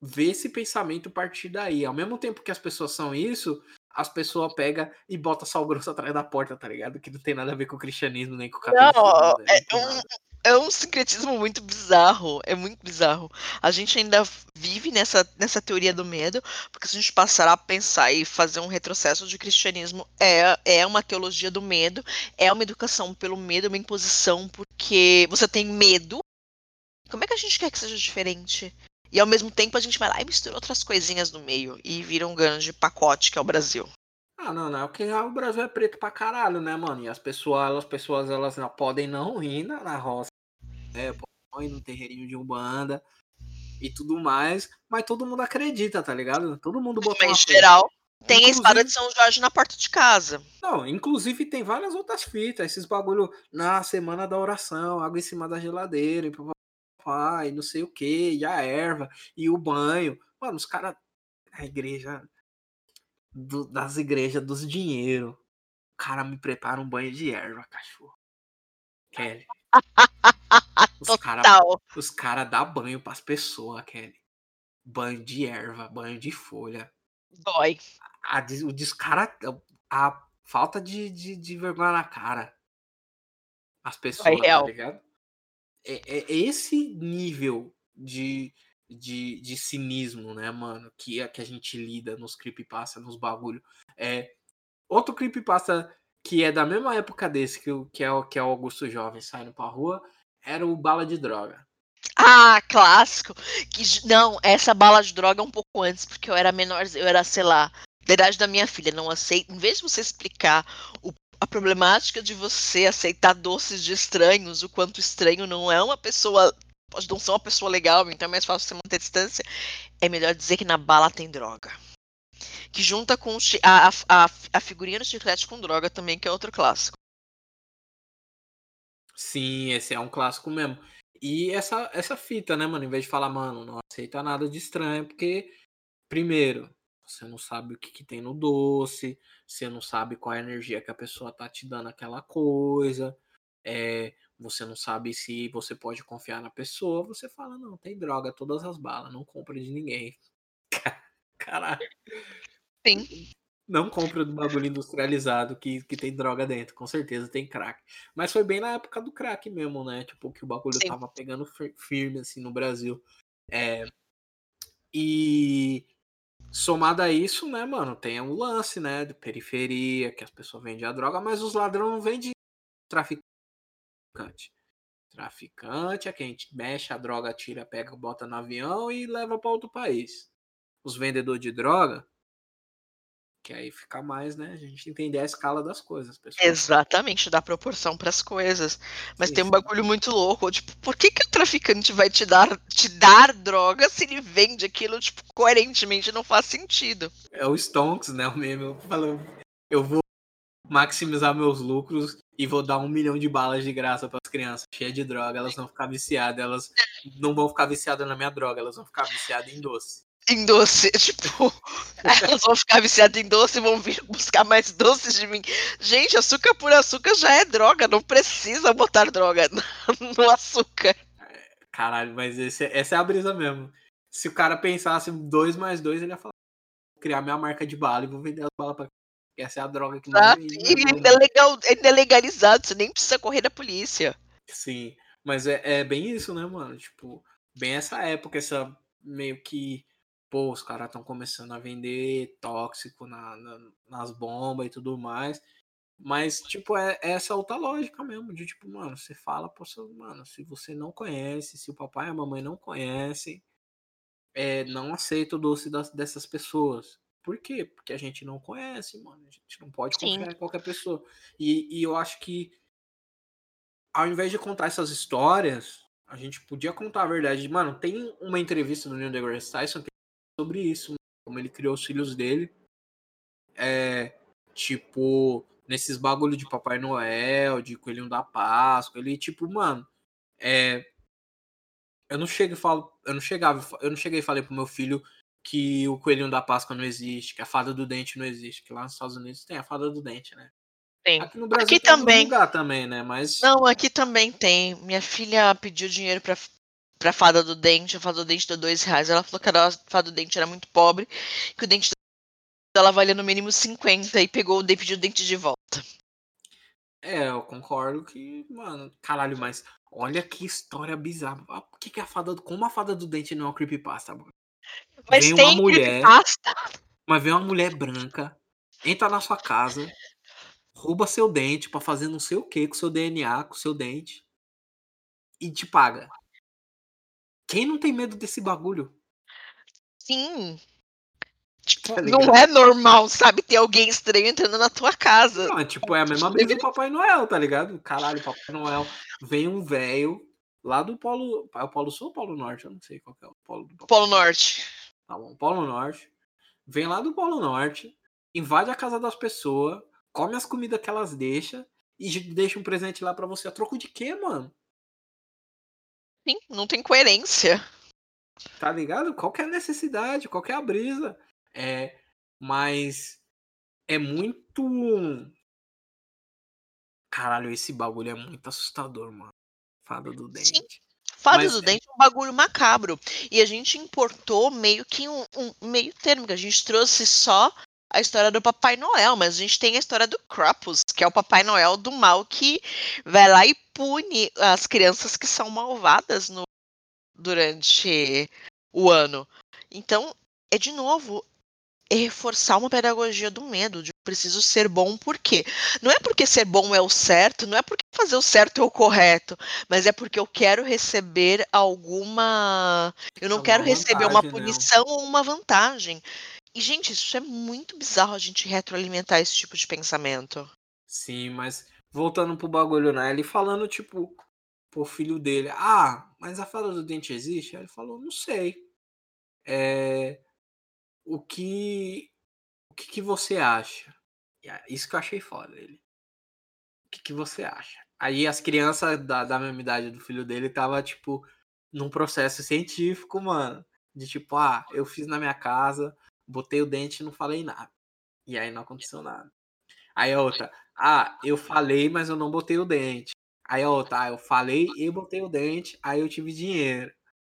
ver esse pensamento partir daí. Ao mesmo tempo que as pessoas são isso, as pessoas pegam e bota sal grosso atrás da porta, tá ligado? Que não tem nada a ver com o cristianismo nem com o catolicismo. Não, né? é um, é um sincretismo muito bizarro. É muito bizarro. A gente ainda vive nessa, nessa teoria do medo, porque se a gente passar a pensar e fazer um retrocesso de cristianismo, é, é uma teologia do medo, é uma educação pelo medo, uma imposição, porque você tem medo. Como é que a gente quer que seja diferente? E ao mesmo tempo a gente vai lá e mistura outras coisinhas no meio e vira um grande pacote que é o Brasil. Ah, não, não. Porque o Brasil é preto pra caralho, né, mano? E as pessoas, as pessoas elas não podem não ir na, na roça né? Põe no terreirinho de Umbanda e tudo mais, mas todo mundo acredita, tá ligado? Todo mundo bota Mas geral, Tem a espada Inclusive- de São Jorge na porta de casa. Não, inclusive tem várias outras fitas, esses bagulho na semana da oração, água em cima da geladeira, e papai, não sei o que, e a erva, e o banho. Mano, os caras. A igreja. Do- das igrejas dos dinheiro. O cara me prepara um banho de erva, cachorro. Kelly. Os caras os cara dão banho pras pessoas, Kelly. Banho de erva, banho de folha. Dói. A, o descara. A falta de, de, de vergonha na cara. As pessoas, tá real. ligado? É, é- é esse nível de, de, de cinismo, né, mano? Que, a- que a gente lida nos creepypasta, nos bagulho. É, outro creepypasta que é da mesma época desse, que, que, é, o- que é o Augusto Jovem saindo pra rua, era o Bala de Droga. Ah, clássico. Que, não, essa bala de droga é um pouco antes, porque eu era menor, eu era, sei lá, da idade da minha filha. Não aceito. Em vez de você explicar o- a problemática de você aceitar doces de estranhos, o quanto estranho não é uma pessoa. Não ser uma pessoa legal, então é mais fácil você manter distância. É melhor dizer que na bala tem droga. Que junta com a, a, a, figurinha do chiclete com droga também, que é outro clássico. Sim, esse é um clássico mesmo. E essa, essa fita, né, mano? Em vez de falar, mano, não aceita nada de estranho, porque, primeiro, você não sabe o que, que tem no doce, você não sabe qual é a energia que a pessoa tá te dando aquela coisa, é, você não sabe se você pode confiar na pessoa, você fala, não, tem droga, todas as balas, não compra de ninguém. Caralho. Sim. Não compre do bagulho industrializado que, que tem droga dentro, com certeza tem crack. Mas foi bem na época do crack mesmo, né? Tipo, que o bagulho Sim. tava pegando fir- firme assim no Brasil. É, e somado a isso, né, mano, tem o lance, né, de periferia, que as pessoas vendem a droga, mas os ladrões não vendem traficante. Traficante é quem mexe a droga, tira, pega, bota no avião e leva para outro país. Os vendedores de droga, que aí fica mais, né? A gente entender a escala das coisas, pessoal. Exatamente, dá proporção para as coisas. Mas Sim, tem um bagulho muito louco, tipo, por que, que o traficante vai te dar, te dar droga se ele vende aquilo, tipo, coerentemente? Não faz sentido. É o Stonks, né? O meme falando, eu vou maximizar meus lucros e vou dar um milhão de balas de graça para as crianças cheias de droga. Elas vão ficar viciadas, elas não vão ficar viciadas na minha droga, elas vão ficar viciadas em doce. Em doce, tipo, elas vão ficar viciadas em doce e vão vir buscar mais doces de mim. Gente, açúcar por açúcar já é droga, não precisa botar droga no- açúcar. Caralho, mas esse, essa é a brisa mesmo. Se o cara pensasse dois mais dois, ele ia falar: criar minha marca de bala e vou vender as balas pra. Essa é a droga que Exato. vende, E né, ainda é, legal, ainda é legalizado, você nem precisa correr da polícia. Sim, mas é, é bem isso, né, mano? Tipo, bem essa época, essa meio que, pô, os caras estão começando a vender tóxico na, na- nas bombas e tudo mais. Mas, tipo, é, é essa outra lógica mesmo, de tipo, mano, você fala pro seu, mano, se você não conhece, se o papai e a mamãe não conhecem, é, não aceita o doce das, dessas pessoas. Por quê? Porque a gente não conhece, mano. A gente não pode Sim. confiar em qualquer pessoa. E, e eu acho que ao invés de contar essas histórias, a gente podia contar a verdade. Mano, tem uma entrevista do Neil deGrasse Tyson é sobre isso, como ele criou os filhos dele. É, tipo, nesses bagulho de Papai Noel, de Coelhinho da Páscoa, ele tipo, mano, é, eu não chego e falo, eu não chegava, eu não cheguei e falei pro meu filho que o Coelhinho da Páscoa não existe, que a Fada do Dente não existe, que lá nos Estados Unidos tem a Fada do Dente, né? Tem. Aqui no Brasil Aqui tem também. lugar também, né? Mas Não, aqui também tem. Minha filha pediu dinheiro pra, pra fada do dente. A fada do dente deu dois reais. Ela falou que a fada do dente era muito pobre, que o dente dela valia no mínimo 50 e pegou o pediu o dente de volta. É, eu concordo que, mano, caralho, mas olha que história bizarra. Ah, Por que, que a fada do. Como a fada do dente não é uma creepypasta, mano? Mas Vem uma mulher-. Mas vem uma mulher branca, entra na sua casa, rouba seu dente pra fazer não sei o que com seu DNA, com seu dente, e te paga. Quem não tem medo desse bagulho? Sim. Tipo, Tá não é normal, sabe? Ter alguém estranho entrando na tua casa. Não, é tipo, é a mesma brisa do Papai Noel, tá ligado? Caralho, Papai Noel. Vem um velho lá do Polo. É o Polo Sul ou Polo Norte? Eu não sei qual é o Polo do Papai Polo Norte. Tá bom, Polo Norte. Vem lá do Polo Norte, invade a casa das pessoas, come as comidas que elas deixam e deixa um presente lá para você. A troco de quê, mano? Sim, não tem coerência. Tá ligado? Qual que é a necessidade? Qual que é a brisa? É, mas é muito. Caralho, esse bagulho é muito assustador, mano. Fada do dente. Sim. Fada Mas... do Dente é um bagulho macabro. E a gente importou meio que um, um, meio termo, que a gente trouxe só a história do Papai Noel, mas a gente tem a história do Krampus, que é o Papai Noel do mal que vai lá e pune as crianças que são malvadas no, durante o ano. Então, é de novo, é reforçar uma pedagogia do medo, de preciso ser bom por quê? Não é porque ser bom é o certo, não é porque fazer o certo é o correto, mas é porque eu quero receber alguma. Eu não quero vantagem, receber uma né? punição né? ou uma vantagem. E, gente, isso é muito bizarro a gente retroalimentar esse tipo de pensamento. Sim, mas voltando pro bagulho, né? Ele falando, tipo, pro filho dele, ah, mas a fada do dente existe? Aí ele falou, não sei. É, o que o que, que você acha? Isso que eu achei foda ele. O que, que você acha? Aí as crianças da, da mesma idade do filho dele tava, tipo, num processo científico, mano. De tipo, ah, eu fiz na minha casa, botei o dente e não falei nada. E aí não aconteceu nada. Aí a outra, ah, eu falei, mas eu não botei o dente. Aí a outra, ah, eu falei e botei o dente, aí eu tive dinheiro.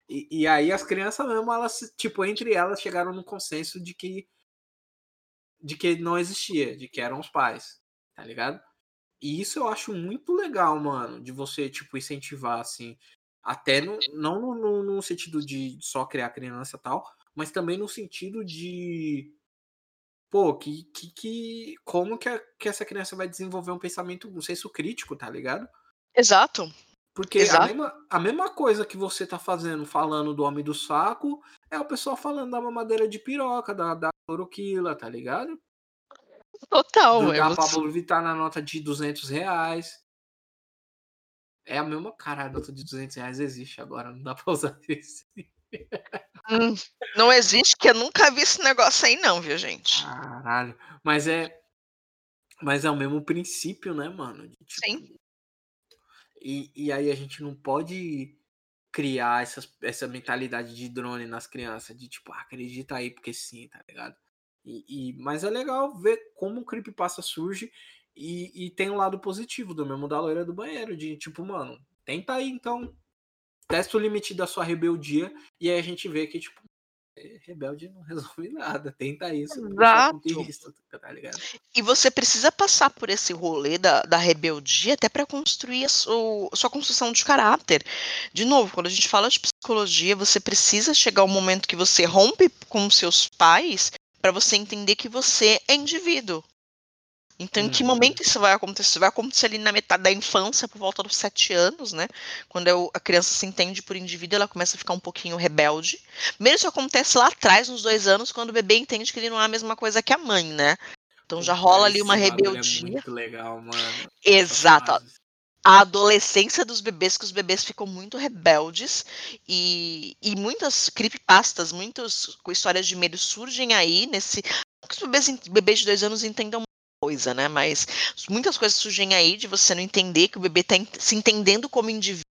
E, e aí as crianças mesmo, elas, tipo, entre elas chegaram no consenso de que de que não existia, de que eram os pais, tá ligado? E isso eu acho muito legal, mano, de você, tipo, incentivar, assim, até no, não no, no, sentido de só criar criança e tal, mas também no sentido de, pô, que, que, que como que, a, que essa criança vai desenvolver um pensamento, um senso crítico, tá ligado? Exato. Porque a mesma, a mesma coisa que você tá fazendo, falando do homem do saco, é o pessoal falando da mamadeira de piroca, da, da cloroquila, tá ligado? Total, Do da Pablo Vittar na nota de 200 reais. É a mesma cara, a nota de 200 reais existe agora, não dá pra usar isso. Hum, não existe, que eu nunca vi esse negócio aí, não, viu, gente? Caralho. Mas é. Mas é o mesmo princípio, né, mano? Tipo, Sim. E, e aí a gente não pode criar essas, essa mentalidade de drone nas crianças, de tipo, ah, acredita aí porque sim, tá ligado? E, e, mas é legal ver como o creepypasta surge e, e tem um lado positivo do mesmo da loira do banheiro, de tipo, mano, tenta aí então, testa o limite da sua rebeldia e aí a gente vê que, tipo, rebelde não resolve nada. Tenta isso. Exato. tá ligado? E você precisa passar por esse rolê da, da rebeldia até para construir a sua, a sua construção de caráter. De novo, quando a gente fala de psicologia, você precisa chegar ao momento que você rompe com seus pais para você entender que você é indivíduo. Então, em que uhum. momento isso vai acontecer? Vai acontecer ali na metade da infância, por volta dos sete anos, né? Quando a criança se entende por indivíduo, ela começa a ficar um pouquinho rebelde. Mesmo isso acontece lá atrás, nos dois anos, quando o bebê entende que ele não é a mesma coisa que a mãe, né? Então já rola ali uma é rebeldia. É muito legal, mano. Exato. A adolescência dos bebês, que os bebês ficam muito rebeldes e, e muitas creepypastas, muitas histórias de medo surgem aí nesse. Que os bebês, bebês de dois anos entendam coisa, né? Mas muitas coisas surgem aí de você não entender que o bebê tá se entendendo como indivíduo,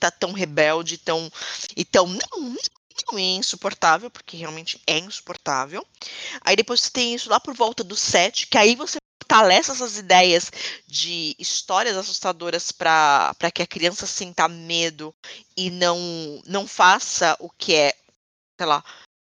tá tão rebelde, tão e tão não, não é insuportável, porque realmente é insuportável. Aí depois você tem isso lá por volta do 7, que aí você fortalece essas ideias de histórias assustadoras para que a criança sinta medo e não não faça o que é, sei lá,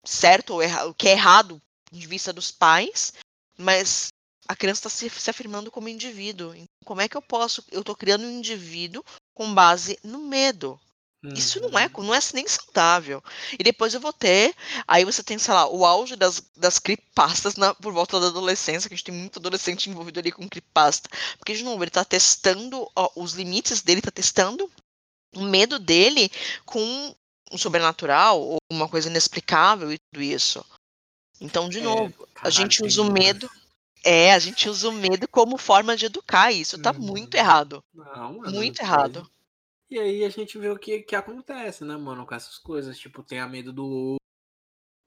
certo ou errado, o que é errado de vista dos pais, mas a criança está se, se, afirmando como indivíduo. Então, como é que eu posso? Eu estou criando um indivíduo com base no medo. Uhum. Isso não é, uhum. não é nem saudável. E depois eu vou ter. Aí você tem, sei lá, o auge das, das creepypastas na, por volta da adolescência, que a gente tem muito adolescente envolvido ali com creepypasta. Porque, de novo, ele está testando ó, os limites dele, está testando o medo dele com um sobrenatural ou uma coisa inexplicável e tudo isso. Então, de é, novo, a gente usa o medo. É, a gente usa o medo como forma de educar, e isso tá uhum. muito errado. Não, mano, muito errado. E aí a gente vê o que, que acontece, né, mano, com essas coisas. Tipo, tem a medo do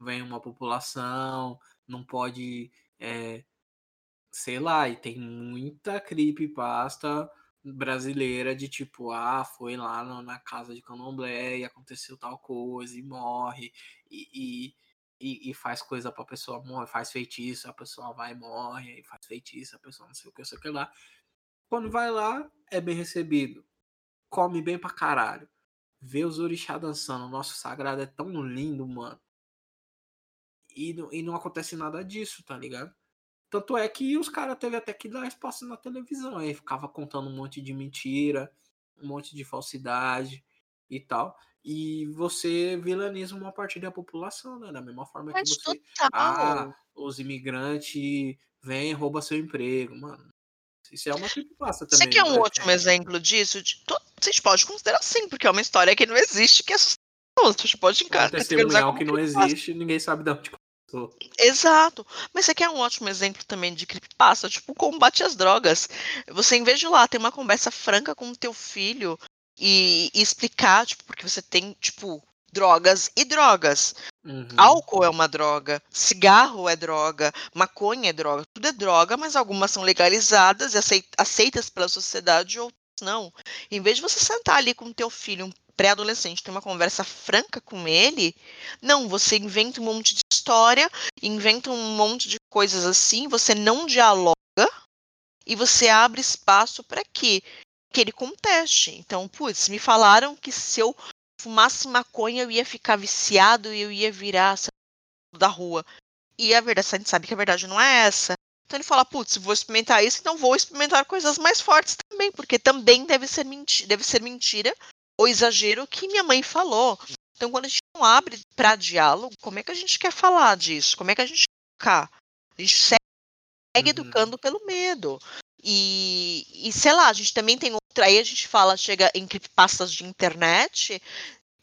vem uma população, não pode é, sei lá, e tem muita creepypasta brasileira de tipo, ah, foi lá na casa de candomblé e aconteceu tal coisa e morre e, e, e- e faz coisa pra pessoa morrer, faz feitiço, a pessoa vai e morre, e faz feitiço, a pessoa não sei o que, não sei o que lá. Quando vai lá, é bem recebido, come bem pra caralho. Ver os orixá dançando, o nosso sagrado é tão lindo, mano. E, e não acontece nada disso, tá ligado? Tanto é que os caras teve até que dar espaço na televisão. Aí ficava contando um monte de mentira, um monte de falsidade e tal. E você vilaniza uma parte da população, né? Da mesma forma que Mas você. total. Ah, os imigrantes vêm e roubam seu emprego, mano. Isso é uma Você também. quer não um é? ótimo exemplo disso? De- Vocês podem considerar sim, porque é uma história que não existe, que é assustadora. Vocês podem encarar. categorizar testemunhal que não existe, ninguém sabe de onde começou. Exato. Mas você quer um ótimo exemplo também de creepypasta? Tipo, combate às drogas. Você, em vez de ir lá ter uma conversa franca com o teu filho e, e explicar, tipo, porque você tem, tipo, drogas e drogas. Uhum. Álcool é uma droga, cigarro é droga, maconha é droga, tudo é droga, mas algumas são legalizadas e acei- aceitas pela sociedade, outras não. Em vez de você sentar ali com o teu filho, um pré-adolescente, ter uma conversa franca com ele, não, você inventa um monte de história, inventa um monte de coisas assim, você não dialoga e você abre espaço para que que ele conteste. Então, putz, me falaram que se eu fumasse maconha eu ia ficar viciado e eu ia virar da rua. E a verdade, a gente sabe que a verdade não é essa. Então ele fala, putz, vou experimentar isso, então vou experimentar coisas mais fortes também, porque também deve ser, menti deve ser mentira ou exagero que minha mãe falou. Então quando a gente não abre para diálogo, como é que a gente quer falar disso? Como é que a gente quer ficar? A gente segue Uhum. educando pelo medo. E, e sei lá, a gente também tem outra. Aí a gente fala, chega em creepypastas de internet.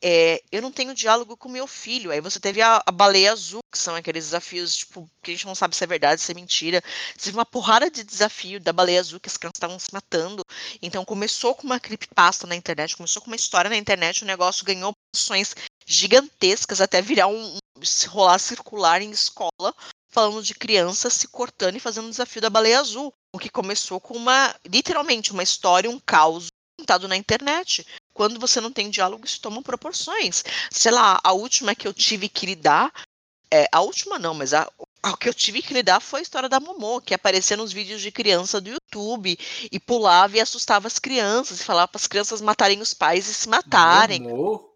é, eu não tenho diálogo com meu filho. Aí você teve a, a baleia azul, que são aqueles desafios, tipo, que a gente não sabe se é verdade, se é mentira. Teve uma porrada de desafio da baleia azul que as crianças estavam se matando. Então começou com uma creepypasta na internet, começou com uma história na internet, o negócio ganhou proporções gigantescas até virar um, um rolar circular em escola falando de crianças se cortando e fazendo o desafio da baleia azul, o que começou com uma, literalmente, uma história, um caos contado na internet. Quando você não tem diálogo, isso toma proporções. Sei lá, a última que eu tive que lidar, é, a última não, mas a, a que eu tive que lidar foi a história da Momô, que aparecia nos vídeos de criança do YouTube e pulava e assustava as crianças e falava para as crianças matarem os pais e se matarem. Momô?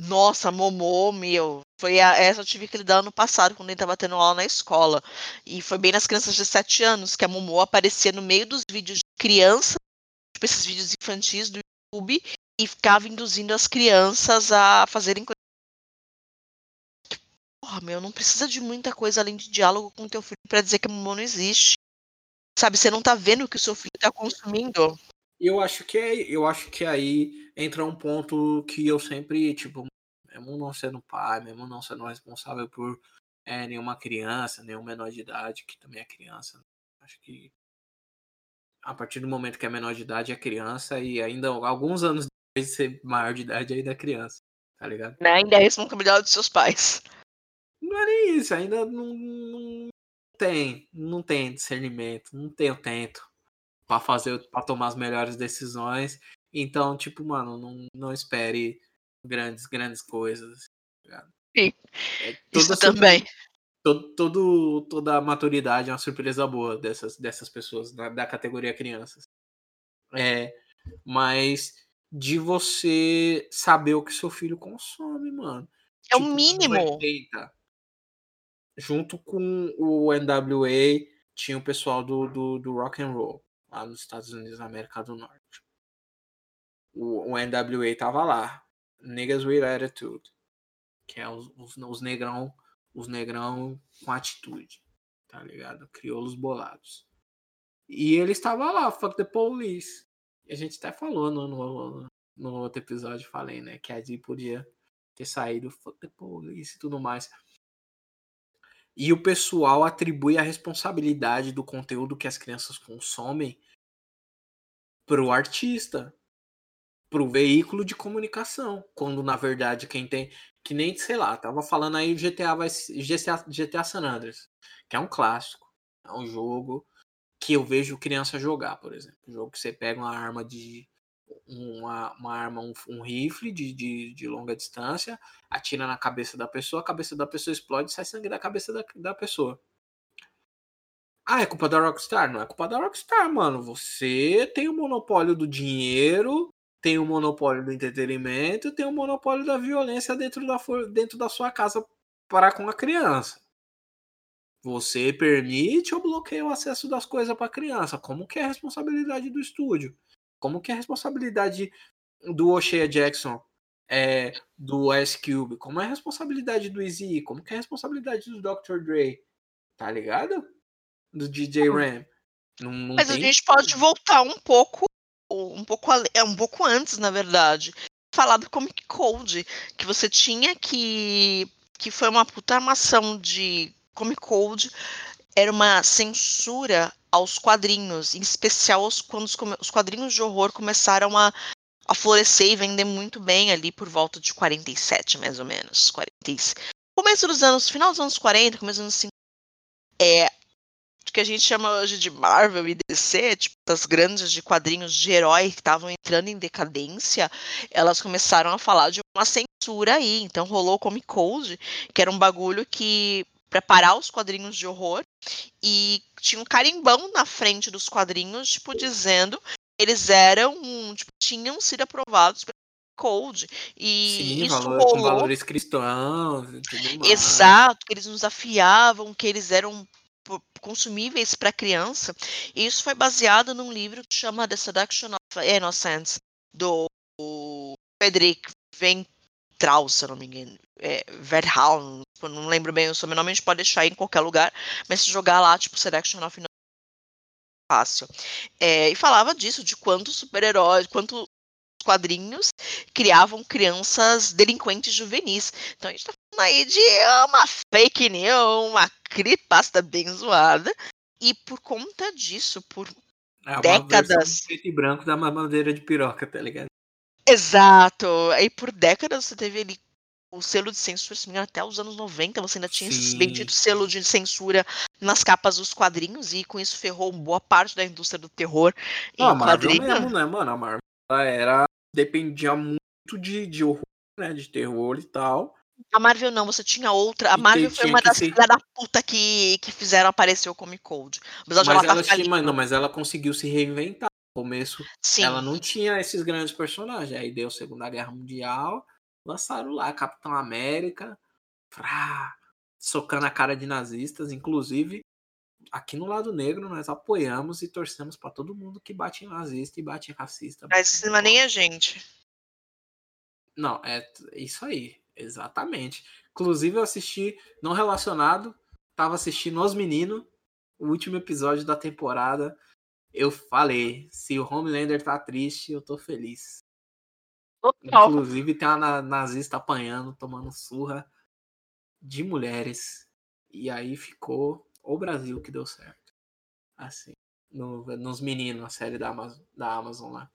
Nossa, Momô, meu. Foi a, essa eu tive que lidar ano passado, quando ele tava tendo aula na escola. E foi bem nas crianças de 7 anos que a Momô aparecia no meio dos vídeos de criança, tipo esses vídeos infantis do YouTube, e ficava induzindo as crianças a fazerem coisas. Porra, meu, não precisa de muita coisa além de diálogo com o teu filho pra dizer que a Momô não existe. Sabe, você não tá vendo o que o seu filho tá consumindo. Eu acho que é, eu acho que aí entra um ponto que eu sempre, tipo, mesmo não sendo pai, mesmo não sendo responsável por é, nenhuma criança, nenhum menor de idade, que também é criança. Acho que a partir do momento que é menor de idade é criança e ainda alguns anos depois de ser maior de idade ainda é criança, tá ligado? Né? Ainda é responsabilidade dos seus pais. Não é nem isso, ainda não, não tem, não tem discernimento, não tem o tento para fazer, para tomar as melhores decisões. Então, tipo, mano, não, não espere grandes, grandes coisas. tá? Sim, É, Isso toda também. todo, todo, toda a maturidade é uma surpresa boa dessas, dessas pessoas da, da categoria crianças. É, mas de você saber o que seu filho consome, mano. É o Tipo, mínimo. no 80, junto com o NWA, tinha o pessoal do, do, do rock and roll lá nos Estados Unidos da América do Norte. O, o NWA tava lá. Niggas with Attitude. Que é os, os, os negrão os negrão com atitude, tá ligado? Crioulos bolados. E ele estava lá, fuck the police. E a gente até falou no, no, no outro episódio, falei, né? Que a Dee podia ter saído fuck the police e tudo mais. E o pessoal atribui a responsabilidade do conteúdo que as crianças consomem pro artista, pro veículo de comunicação, quando na verdade quem tem que nem, sei lá, tava falando aí GTA vai GTA, GTA San Andreas, que é um clássico, é um jogo que eu vejo criança jogar, por exemplo. Um jogo que você pega uma arma de. Uma, uma arma, um, um rifle de, de, de, longa distância, atira na cabeça da pessoa, a cabeça da pessoa explode e sai sangue da cabeça da, da pessoa. Ah, é culpa da Rockstar? Não é culpa da Rockstar, mano. Você tem o monopólio do dinheiro, tem o monopólio do entretenimento, tem o monopólio da violência dentro da, dentro da sua casa para com a criança. Você permite ou bloqueia o acesso das coisas para a criança? Como que é a responsabilidade do estúdio? Como que é a responsabilidade do O'Shea Jackson, é, do Ice Cube? Como é a responsabilidade do Easy? Como que é a responsabilidade do Dr. Dre? Tá ligado? Do DJ Ram. Não, não Mas a gente pode voltar um pouco, um pouco, é um pouco antes, na verdade. Falar do Comic Code, que você tinha que que foi uma puta armação de Comic Code era uma censura aos quadrinhos, em especial quando os, os, quadrinhos de horror começaram a, a florescer e vender muito bem ali por volta de 47, mais ou menos. 40, começo dos anos, final dos anos 40, começo dos anos 50. É, o que a gente chama hoje de Marvel e DC, tipo, das grandes de quadrinhos de herói que estavam entrando em decadência, elas começaram a falar de uma censura aí. Então rolou o Comic Code, que era um bagulho que preparar os quadrinhos de horror e tinha um carimbão na frente dos quadrinhos, tipo, dizendo que eles eram, tipo, tinham sido aprovados pelo Code. E Sim, isso valor, rolou. com valores cristãos. Exato, que eles nos afiavam, que eles eram consumíveis para criança. E isso foi baseado num livro que chama The Seduction of Innocence, do Frederick Ventral, se não me engano. É, Verhaal, não lembro bem o sobrenome, a gente pode deixar em qualquer lugar, mas se jogar lá, tipo, Seduction of fácil. É, e falava disso, de quanto super-heróis, quanto quadrinhos criavam crianças delinquentes juvenis. Então a gente tá falando aí de uma fake news, uma creepypasta bem zoada. E por conta disso, por É décadas. preto e branco da mamadeira de piroca, tá ligado? Exato! Aí por décadas você teve ali o selo de censura, se engano, até os anos 90 você ainda tinha esse Sim. bendito selo de censura nas capas dos quadrinhos e com isso ferrou boa parte da indústria do terror Não, a Marvel mesmo, né, mano? A Marvel era. dependia muito de, de horror, né? De terror e tal. A Marvel não, você tinha outra. A Marvel foi uma das ser- filhas da puta que, que fizeram aparecer o Comic Code. Mas ela ela, tinha, mas, não, mas ela conseguiu se reinventar. No começo, Sim. ela não tinha esses grandes personagens. Aí deu Segunda Guerra Mundial, lançaram lá Capitão América, frá, socando a cara de nazistas. Inclusive, aqui no lado negro, nós apoiamos e torcemos pra todo mundo que bate em nazista e bate em racista. Mas, em mas nem a gente. Não, é isso aí, exatamente. Inclusive, eu assisti, não relacionado, tava assistindo Os Meninos, o último episódio da temporada. Eu falei, se o Homelander tá triste, eu tô feliz. Total. Inclusive, tem uma na- nazista apanhando, tomando surra de mulheres. E aí ficou o Brasil que deu certo. Assim, no- nos meninos, a série da Amazon, da Amazon lá.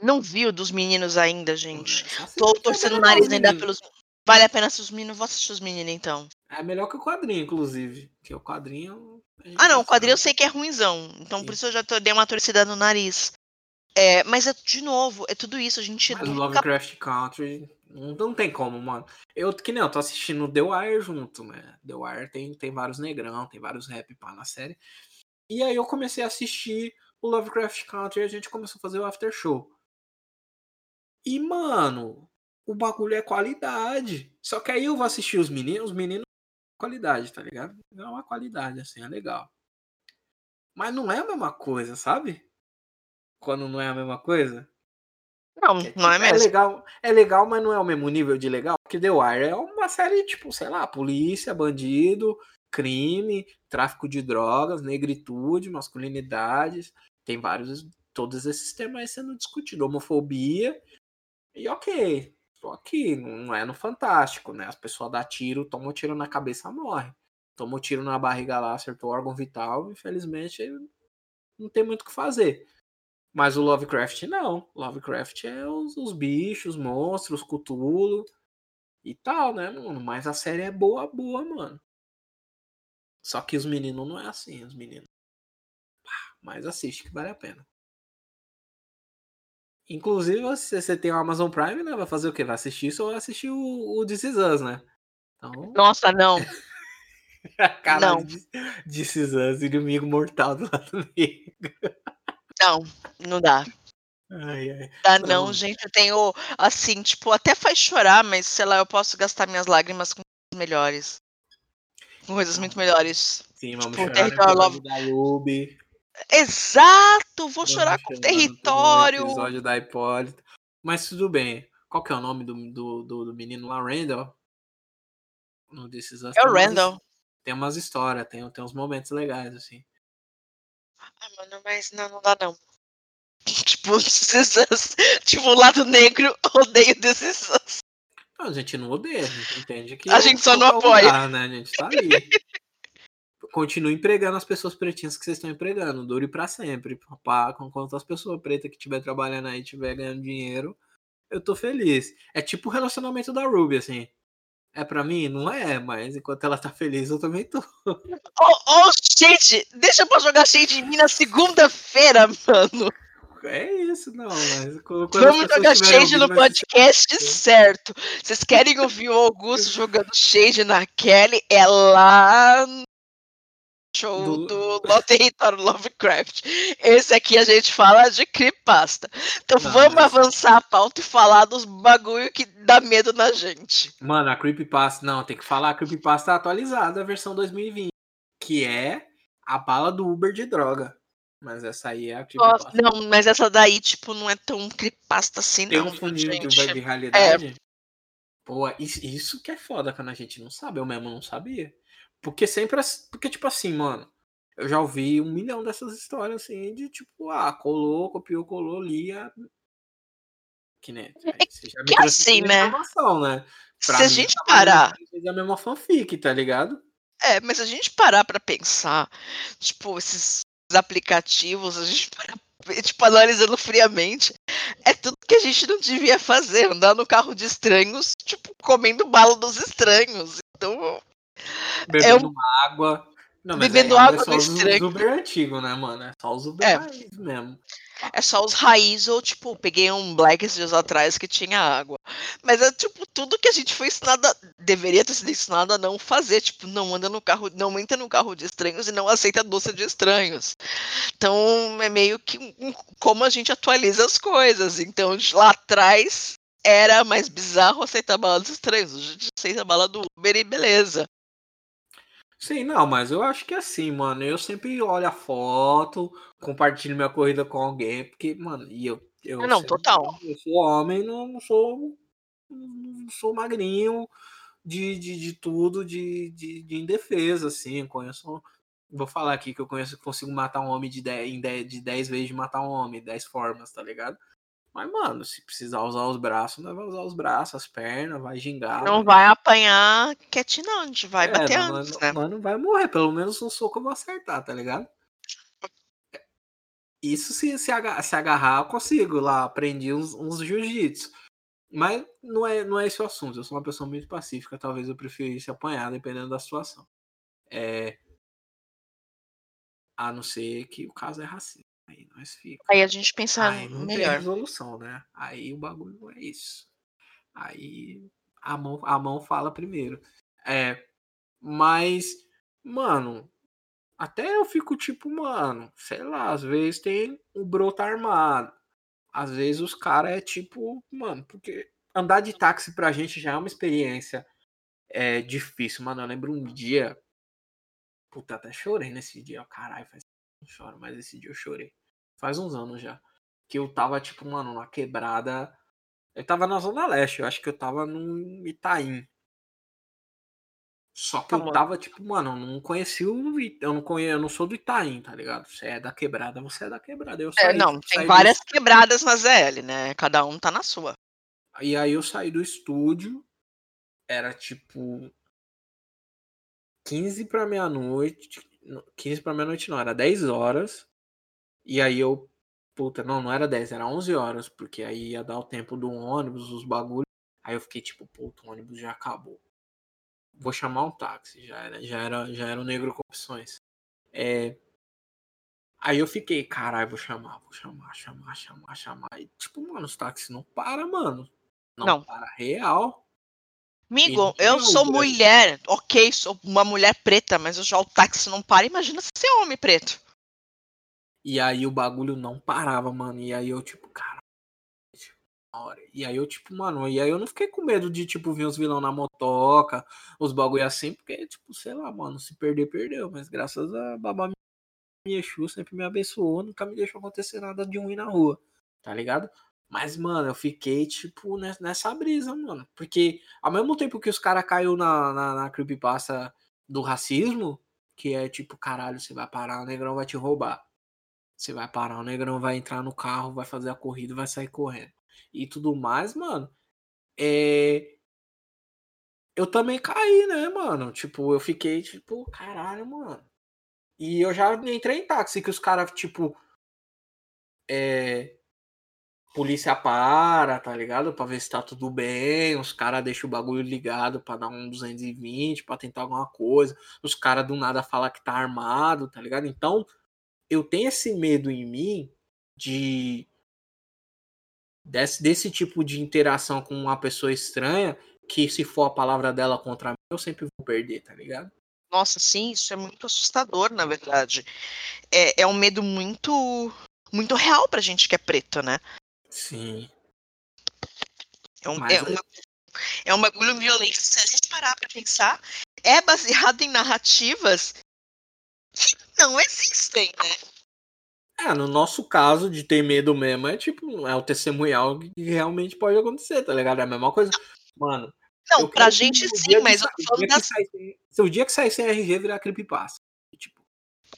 Não viu dos meninos ainda, gente. Tô torcendo o nariz ainda pelos. Vale a pena se os meninos. Vou assistir os meninos então. É melhor que o quadrinho, inclusive. Que o quadrinho. Ah, não, o quadrinho eu sei que é ruimzão. Então Sim. por isso eu já tô, dei uma torcida no nariz. É, mas é de novo, é tudo isso. A gente Mas o nunca. Lovecraft Country não, não tem como, mano. Eu que nem eu tô assistindo The Wire junto, né? The Wire tem, tem vários negrão, tem vários rap pá na série. E aí eu comecei a assistir o Lovecraft Country e a gente começou a fazer o after show. E, mano, o bagulho é qualidade. Só que aí eu vou assistir os meninos, os meninos qualidade, tá ligado? É uma qualidade, assim, é legal. Mas não é a mesma coisa, sabe? Quando não é a mesma coisa. Não, é, não é tipo, é mesmo. legal, é legal, mas não é o mesmo nível de legal. Porque The Wire é uma série, tipo, sei lá, polícia, bandido, crime, tráfico de drogas, negritude, masculinidades. Tem vários, todos esses temas sendo discutidos. Homofobia. E ok. Só que não é no Fantástico, né? As pessoas dão tiro, tomam tiro na cabeça, morre. Tomou tiro na barriga lá, acertou o órgão vital, infelizmente não tem muito o que fazer. Mas o Lovecraft não. Lovecraft é os, os bichos, os monstros, os Cthulhu e tal, né, mano? Mas a série é boa, boa, mano. Só que os meninos não é assim, os meninos. Mas assiste que vale a pena. Inclusive, se você tem o Amazon Prime, né? Vai fazer o quê? Vai assistir isso ou vai assistir o, o This Is Us, né? Então, Nossa, não. caralho, Não. This- This Is Us, inimigo mortal do lado negro. Não, não dá. Ai, ai. Dá Não. não, gente. Eu tenho, assim, tipo, até faz chorar, mas sei lá, eu posso gastar minhas lágrimas com coisas melhores. Com coisas muito melhores. Sim, vamos Tipo, chorar Território episódio da Ruby. Exato! Vou vamos chorar com no território. episódio da Hipólita. Mas tudo bem. Qual que é o nome do, do, do, do menino lá? Randall? Us, É o Randall. Tem umas histórias, tem, tem uns momentos legais, assim. Ah, mano, mas não, não dá não. Tipo, esses- tipo, o lado negro odeio desses. Não, a gente não odeia, a gente entende que. A gente só não o apoia. lugar, né? A gente tá ali. Continue empregando as pessoas pretinhas que vocês estão empregando. Dure pra sempre. Pá, enquanto as pessoas pretas que estiver trabalhando aí estiver ganhando dinheiro, eu tô feliz. É tipo o relacionamento da Ruby, assim. É pra mim? Não é, mas enquanto ela tá feliz, eu também tô. Oh, oh, shade! Deixa pra jogar shade em mim na segunda-feira, mano. É isso, não. Mas Vamos jogar shade no podcast certo. Vocês querem ouvir o Augusto jogando shade na Kelly? É lá no show Do- do, Território Lovecraft. Esse aqui a gente fala de creepypasta. Então Não, vamos mas- avançar a pauta e falar dos bagulho que dá medo na gente. Mano, a Creepypasta, não, tem que falar a Creepypasta atualizada, a versão 2020, que é a bala do Uber de droga. Mas essa aí é a Creepypasta. não, mas essa daí, tipo, não é tão creepypasta assim, Tem não. um fundinho de, gente. de realidade. Pô, isso, que é foda quando a gente não sabe, eu mesmo não sabia. Porque sempre, porque tipo assim, mano, eu já ouvi um milhão dessas histórias assim, de tipo, ah, colou, copiou, colou, lia. Que nem. aí você já me que trouxe assim, né? né? Se Pra a mim, gente tava parar, lendo a mesma fanfic, tá ligado? é, mas se a gente parar pra pensar, tipo, esses aplicativos, a gente parar, tipo, analisando friamente, é tudo que a gente não devia fazer, andar no carro de estranhos, tipo, comendo bala dos estranhos. Então, Bebendo água. Não, mas Bebendo aí água é só do estranho. Uber antigo, né, mano? É só os Uber É. mesmo. É só os raiz ou, tipo, peguei um black esses dias atrás que tinha água. Mas é, tipo, tudo que a gente foi ensinado, a, deveria ter sido ensinado a não fazer, tipo, não anda no carro, não entra no carro de estranhos e não aceita doce de estranhos. Então, é meio que como a gente atualiza as coisas. Então, lá atrás era mais bizarro aceitar bala dos estranhos. A gente aceita bala do Uber e beleza. Sim, não, mas eu acho que é assim, mano. Eu sempre olho a foto, compartilho minha corrida com alguém, porque, mano, e eu. eu Ah, não, sempre- total. Eu sou homem, não, não sou. Não sou magrinho de, de, de tudo, de, de, de indefesa, assim. Conheço. Vou falar aqui que eu conheço que consigo matar um homem de 10, em 10, de 10 vezes de matar um homem, 10 formas, tá ligado? Mas, mano, se precisar usar os braços, nós vai usar os braços, as pernas, vai gingar. Não vai apanhar quietinho, não. A gente vai É, bater não, antes, né? Nós não vai morrer, pelo menos um soco eu vou acertar, tá ligado? Isso se, se, aga- se agarrar, eu consigo lá, aprendi uns, uns jiu-jitsu. Mas não é, não é esse o assunto. Eu sou uma pessoa muito pacífica, talvez eu preferisse apanhar, dependendo da situação. É... A não ser que o caso é racista. Aí nós fica. Aí a gente pensa Aí não tem melhor. resolução, né? Aí o bagulho é isso. Aí a mão, a mão fala primeiro. É, mas, mano, até eu fico tipo, mano, sei lá, às vezes tem o broto armado. Às vezes os caras é tipo, mano, porque andar de táxi pra gente já é uma experiência é, difícil, mano. Eu lembro um dia. Puta, até chorei nesse dia. Caralho, faz não choro, mas esse dia eu chorei. Faz uns anos já. Que eu tava, tipo, mano, numa quebrada. Eu tava na Zona Leste, eu acho que eu tava no Itaim. Só que eu Famoso. tava, tipo, mano, eu não conheci o. Eu não, conhe... eu não sou do Itaim, tá ligado? Você é da quebrada, você é da quebrada. Eu É, saí, não, tipo, tem saí do várias quebradas na ZL, né? Cada um tá na sua. E aí eu saí do estúdio, era tipo 15 pra meia-noite. Não, 15 pra meia-noite não, era 10 horas. E aí eu. Puta, não, não era 10, era 11 horas, porque aí ia dar o tempo do ônibus, os bagulhos. Aí eu fiquei tipo, puta, o ônibus já acabou. Vou chamar um táxi, já era, já era, já era o negro com opções. É, Aí eu fiquei, caralho, vou chamar, vou chamar, chamar, chamar, chamar. E, tipo, mano, os táxis não para, mano. Não, Não. para real. Amigo, eu sou velho. mulher, ok, sou uma mulher preta, mas já o táxi não para. Imagina se você é homem preto. E aí o bagulho não parava, mano. E aí eu, tipo, hora. E aí eu, tipo, mano, e aí eu não fiquei com medo de, tipo, vir uns vilão na motoca, os bagulho assim, porque, tipo, sei lá, mano, se perder, perdeu. Mas graças a babá minha Exu sempre me abençoou, nunca me deixou acontecer nada de ruim na rua, tá ligado? Mas, mano, eu fiquei, tipo, nes- nessa brisa, mano. Porque ao mesmo tempo que os caras caiu na, na, na creepypasta do racismo, que é tipo, caralho, você vai parar, o negrão vai te roubar. Você vai parar, o negrão vai entrar no carro, vai fazer a corrida vai sair correndo. E tudo mais, mano. É. Eu também caí, né, mano? Tipo, eu fiquei, tipo, caralho, mano. E eu já entrei em táxi que os caras, tipo. É. Polícia para, tá ligado? Pra ver se tá tudo bem. Os caras deixam o bagulho ligado pra dar um 220, pra tentar alguma coisa. Os caras do nada falam que tá armado, tá ligado? Então, eu tenho esse medo em mim de. Desse, desse tipo de interação com uma pessoa estranha, que se for a palavra dela contra mim, eu sempre vou perder, tá ligado? Nossa, sim, isso é muito assustador, na verdade. É, é um medo muito, muito real pra gente que é preto, né? Sim. É um, Mas é, uma, é um bagulho violento. Se a gente parar pra pensar, é baseado em narrativas que não existem, né? É, no nosso caso de ter medo mesmo, é tipo, é o testemunhal que realmente pode acontecer, tá ligado? É a mesma coisa. Mano. Não, pra gente sim, mas eu tô o falando das. sem- Se o dia que sair sem RG virar creepypasta. Tipo,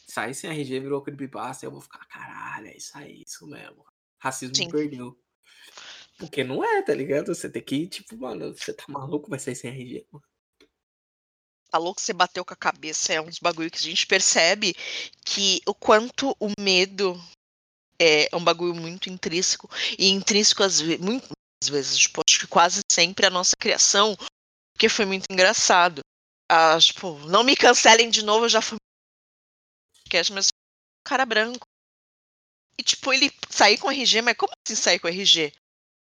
sair sem RG virou creepypasta, eu vou ficar, caralho, é isso aí, isso mesmo. Racismo Sim. perdeu. Porque não é, tá ligado? Você tem que, tipo, mano, você tá maluco, vai sair sem RG. mano. falou que você bateu com a cabeça é uns bagulho que a gente percebe que o quanto o medo é um bagulho muito intrínseco e intrínseco às vezes, muitas vezes, tipo, acho que quase sempre a nossa criação, porque foi muito engraçado. Ah, tipo, não me cancelem de novo, eu já fui podcast, mas cara branco. E tipo, ele sair com RG, mas como assim sair com RG?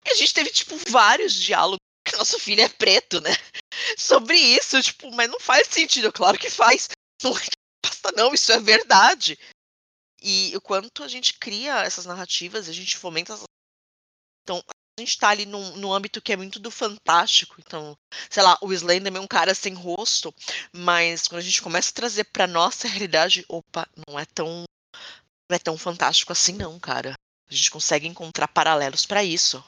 E a gente teve, tipo, vários diálogos que nosso filho é preto, né? Sobre isso, tipo, mas não faz sentido, claro que faz. Não é basta não, isso é verdade. E o quanto a gente cria essas narrativas, a gente fomenta essas... Então, a gente tá ali num, num âmbito que é muito do fantástico. Então, sei lá, o Slenderman é um cara sem rosto, mas quando a gente começa a trazer pra nossa realidade, opa, não é tão é tão fantástico assim não, cara. A gente consegue encontrar paralelos pra isso.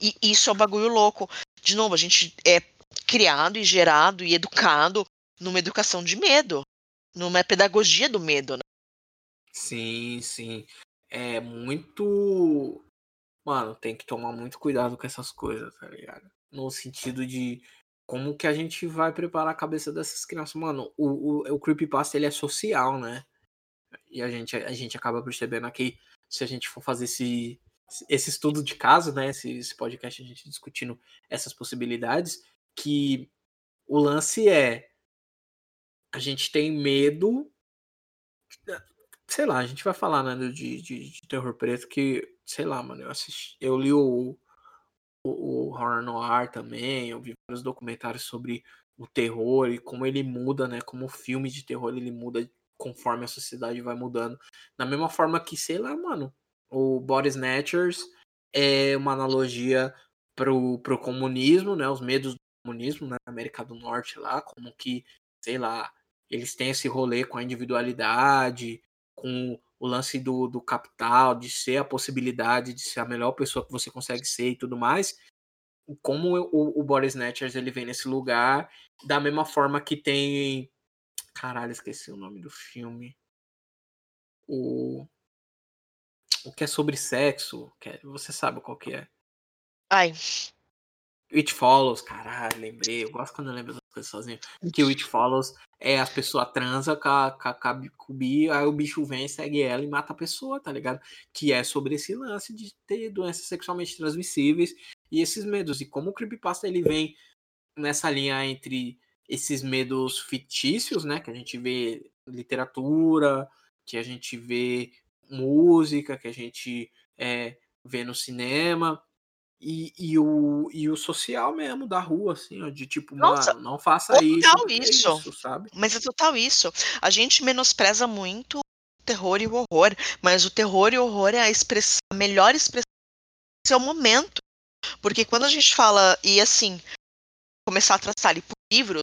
E isso é um bagulho louco. De novo, a gente é criado e gerado e educado numa educação de medo, numa pedagogia do medo, né? Sim, sim. É muito. Mano, tem que tomar muito cuidado com essas coisas, tá ligado? No sentido de como que a gente vai preparar a cabeça dessas crianças. Mano, o, o, o Creepypasta ele é social, né? E a gente, a gente acaba percebendo aqui, se a gente for fazer esse, esse estudo de caso, né? Esse, esse podcast, a gente discutindo essas possibilidades, que o lance é. A gente tem medo sei lá, a gente vai falar, né, de, de, de terror preto que, sei lá, mano, eu assisti, eu li o, o, o Horror Noir também, eu vi vários documentários sobre o terror e como ele muda, né, como o filme de terror ele muda conforme a sociedade vai mudando. Da mesma forma que, sei lá, mano, o Body Snatchers é uma analogia pro, pro comunismo, né, os medos do comunismo né, na América do Norte lá, como que, sei lá, eles têm esse rolê com a individualidade, com o lance do, do capital, de ser a possibilidade de ser a melhor pessoa que você consegue ser e tudo mais. Como o, o Boris Snatchers ele vem nesse lugar, da mesma forma que tem. Caralho, esqueci o nome do filme. O. O que é sobre sexo. Que é- você sabe qual que é. Ai, It Follows, caralho, lembrei. Eu gosto quando eu lembro das coisas sozinho. Que o It Follows é as pessoas transa com, a, com, a, com, o bicho, aí o bicho vem, segue ela e mata a pessoa, tá ligado? Que é sobre esse lance de ter doenças sexualmente transmissíveis e esses medos. E como o Creepypasta ele vem nessa linha entre esses medos fictícios, né? Que a gente vê literatura, que a gente vê música, que a gente é, vê no cinema. E, e, o, e o social mesmo da rua, assim, ó, de tipo, Nossa, mano, não faça total isso. é isso. isso, sabe? Mas é total isso. A gente menospreza muito o terror e o horror, mas o terror e o horror é a, expressão, a melhor expressão do seu momento. Porque quando a gente fala, e assim, começar a traçar ali por livros,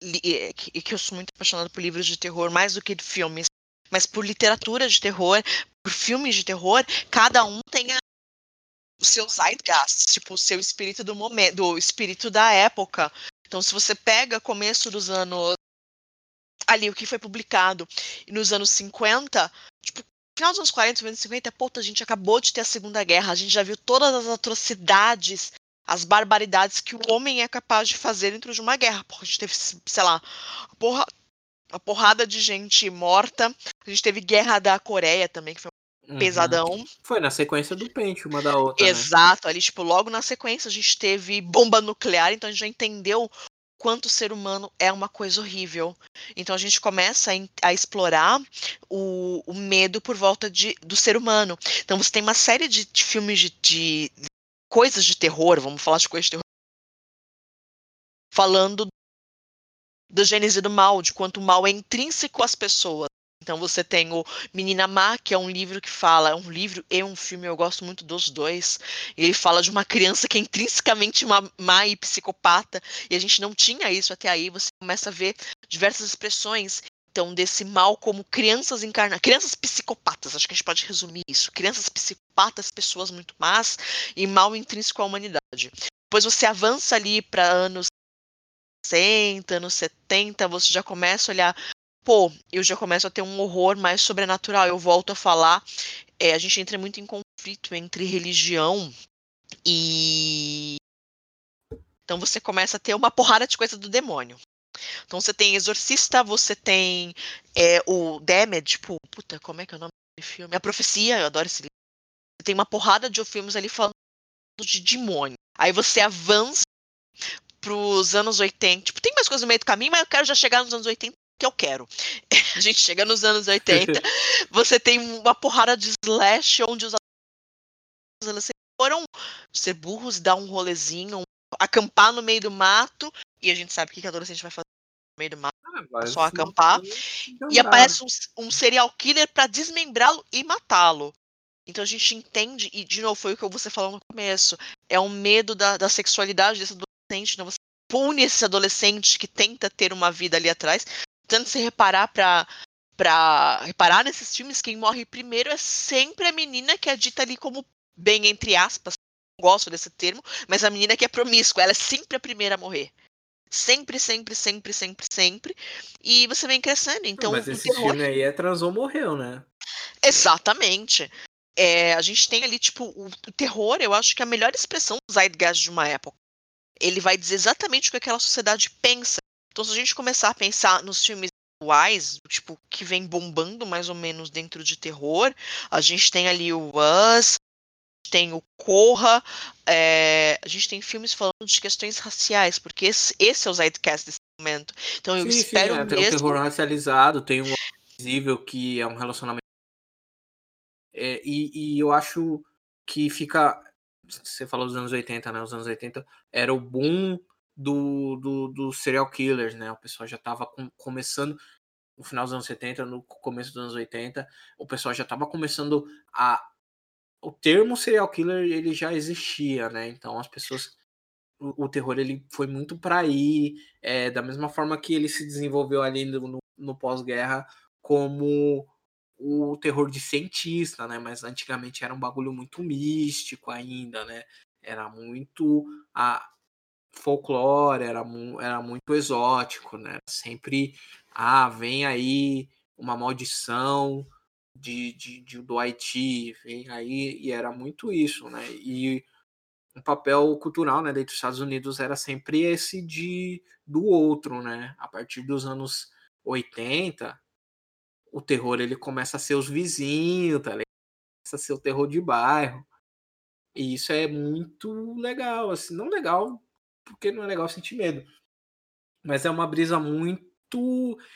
que, que eu sou muito apaixonada por livros de terror, mais do que de filmes, mas por literatura de terror, por filmes de terror, cada um tem a, o seu zeitgeist, tipo, o seu espírito do momento, do espírito da época. Então, se você pega começo dos anos ali o que foi publicado nos anos 50, tipo, final dos anos 40, anos 50, puta, a gente acabou de ter a Segunda Guerra, a gente já viu todas as atrocidades, as barbaridades que o homem é capaz de fazer dentro de uma guerra. Porra, a gente teve, sei lá, porra, uma porrada de gente morta. A gente teve Guerra da Coreia também, que foi Uhum. pesadão. Foi na sequência do pente, uma da outra. né? Exato, ali, tipo, logo na sequência a gente teve bomba nuclear, então a gente já entendeu quanto o ser humano é uma coisa horrível. Então a gente começa a, a explorar o, o medo por volta de, do ser humano. Então você tem uma série de, de filmes de, de coisas de terror, vamos falar de coisas de terror, falando da gênese do mal, de quanto o mal é intrínseco às pessoas. Então você tem o Menina Má, que é um livro que fala, é um livro e um filme, eu gosto muito dos dois. Ele fala de uma criança que é intrinsecamente má, má e psicopata, e a gente não tinha isso até aí. Você começa a ver diversas expressões então desse mal como crianças encarnadas, crianças psicopatas, acho que a gente pode resumir isso. Crianças psicopatas, pessoas muito más e mal intrínseco à humanidade. Depois você avança ali para anos 60, anos 70, você já começa a olhar pô, eu já começo a ter um horror mais sobrenatural. Eu volto a falar, é, a gente entra muito em conflito entre religião e. Então você começa a ter uma porrada de coisa do demônio. Então você tem Exorcista, você tem é, o Damage, tipo, puta, como é que é o nome do filme? A Profecia, eu adoro esse livro. Você tem uma porrada de filmes ali falando de demônio. Aí você avança pros anos 80. Tipo, tem mais coisas no meio do caminho, mas eu quero já chegar nos anos 80 que eu quero. A gente chega nos anos 80, você tem uma porrada de slash onde os adolescentes foram ser burros, dar um rolezinho, acampar no meio do mato, e a gente sabe o que que adolescente vai fazer no meio do mato, Ah, vai só acampar. e aparece um, um serial killer pra desmembrá-lo e matá-lo. Então a gente entende, e de novo foi o que você falou no começo, é um medo da, da sexualidade desse adolescente, né? você pune esse adolescente que tenta ter uma vida ali atrás, tanto se reparar pra, pra reparar nesses filmes, quem morre primeiro é sempre a menina que é dita ali como bem entre aspas, não gosto desse termo, mas a menina que é promíscua, ela é sempre a primeira a morrer. Sempre, sempre, sempre, sempre, sempre. E você vem crescendo. Então, Mas esse terror- filme aí é transou morreu, né? Exatamente. É, a gente tem ali, tipo, o, o terror, eu acho que é a melhor expressão do zeitgeist de uma época. Ele vai dizer exatamente o que aquela sociedade pensa. Então, se a gente começar a pensar nos filmes atuais, tipo, que vem bombando mais ou menos dentro de terror, a gente tem ali o Us, tem o Corra, é, a gente tem filmes falando de questões raciais, porque esse, esse é o zeitgeist desse momento. Então, eu sim, espero sim, é, tem um mesmo... terror racializado, tem um visível que é um relacionamento. É, e, e eu acho que fica. Você falou dos anos 80, né? Os anos 80 era o boom do, do, do serial killers, né? O pessoal já tava com- começando. No final dos anos 70, no começo dos anos 80, o pessoal já tava começando a. O termo serial killer ele já existia, né? Então as pessoas. O, o terror ele foi muito para aí, é, da mesma forma que ele se desenvolveu ali no, no- pós-guerra como o terror de cientista, né? Mas antigamente era um bagulho muito místico ainda, né? Era muito a folclore, era, mu- era muito exótico, né? Sempre, ah, vem aí uma maldição de, de, de- do Haiti, vem aí, e era muito isso, né? E um papel cultural, né, dentro dos Estados Unidos era sempre esse de do outro, né? A partir dos anos 80, o terror ele começa a ser os vizinhos, tá ligado? Começa a ser o terror de bairro. E isso é muito legal, assim, não legal, porque não é legal sentir medo. Mas é uma brisa muito muito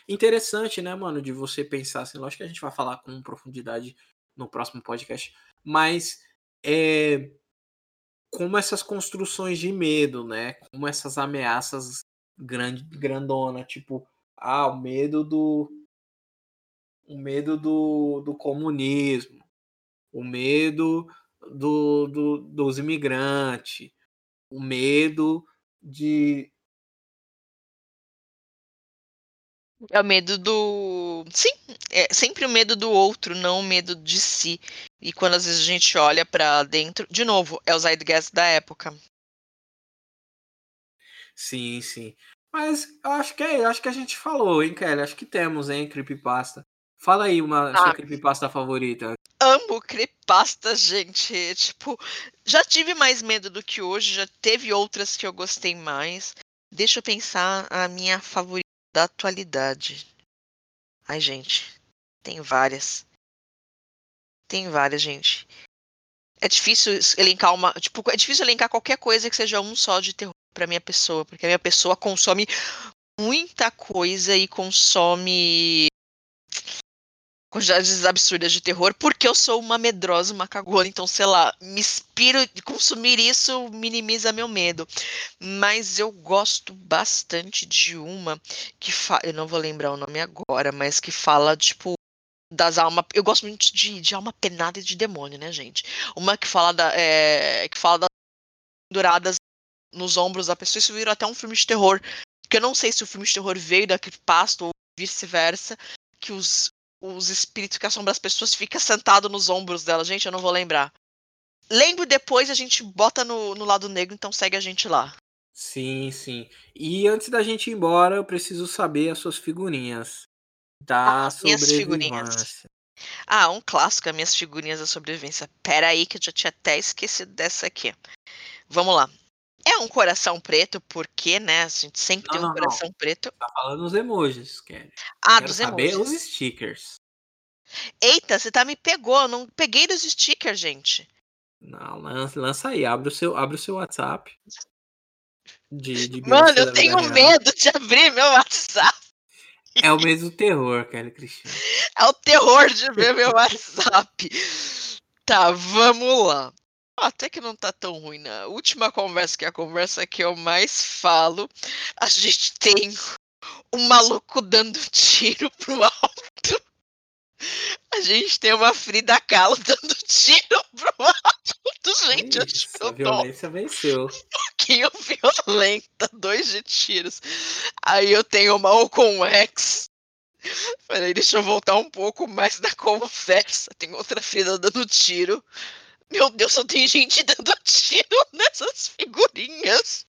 interessante, né, mano, de você pensar assim. Lógico que a gente vai falar com profundidade no próximo podcast, mas é como essas construções de medo, né? Como essas ameaças grande, grandona, tipo, ah, o medo do o medo do, do comunismo, o medo do, do, dos imigrantes, o medo de. É o medo do. Sim, é sempre o medo do outro, não o medo de si. E quando às vezes a gente olha para dentro, de novo, é o Zeitgeist da época. Sim, sim. Mas eu acho que é, acho que a gente falou, hein, Kelly? Acho que temos, hein, creepypasta. Fala aí uma ah, sua creepypasta favorita. Amo creepypasta, gente. Tipo, já tive mais medo do que hoje, já teve outras que eu gostei mais. Deixa eu pensar a minha favorita da atualidade. Ai, gente, tem várias. Tem várias, gente. É difícil elencar uma. Tipo, é difícil elencar qualquer coisa que seja um só de terror pra minha pessoa, porque a minha pessoa consome muita coisa e consome quantidades absurdas de terror, porque eu sou uma medrosa, uma cagona, então, sei lá, me inspiro de consumir isso minimiza meu medo. Mas eu gosto bastante de uma que fa... eu não vou lembrar o nome agora, mas que fala, tipo, das almas. Eu gosto muito de, de alma penada e de demônio, né, gente? Uma que fala da. É... que fala das penduradas nos ombros da pessoa. Isso virou até um filme de terror. Que eu não sei se o filme de terror veio da pasto ou vice-versa. Que os, os espíritos que assombram as pessoas fica sentado nos ombros dela. Gente, eu não vou lembrar. Lembro depois, a gente bota no, no lado negro, então segue a gente lá. Sim, sim. E antes da gente ir embora, eu preciso saber as suas figurinhas da ah, sobrevivência. Ah, um clássico, as minhas figurinhas da sobrevivência. Pera aí que eu já tinha até esquecido dessa aqui. Vamos lá. É um coração preto, porque, né? A gente sempre não, tem um não, coração não. preto. Tá falando dos emojis, Kelly. Ah, Quero dos saber emojis. os stickers. Eita, você tá me pegou. Eu não peguei dos stickers, gente. Não, lança, lança aí. Abre o seu, abre o seu WhatsApp. De, de Mano, eu tenho medo de abrir meu WhatsApp. É o mesmo terror, Kelly Cristiano. É o terror de ver meu WhatsApp. Tá, vamos lá. Até que não tá tão ruim. Na última conversa, que é a conversa que eu mais falo, a gente tem um maluco dando tiro pro alto. A gente tem uma Frida Kahlo dando tiro pro alto. Gente, isso, a violência venceu. Um pouquinho violenta, dois de tiros. Aí eu tenho uma com X. Peraí, deixa eu voltar um pouco mais na conversa. Tem outra Frida dando tiro. Meu Deus, só tem gente dando tiro nessas figurinhas.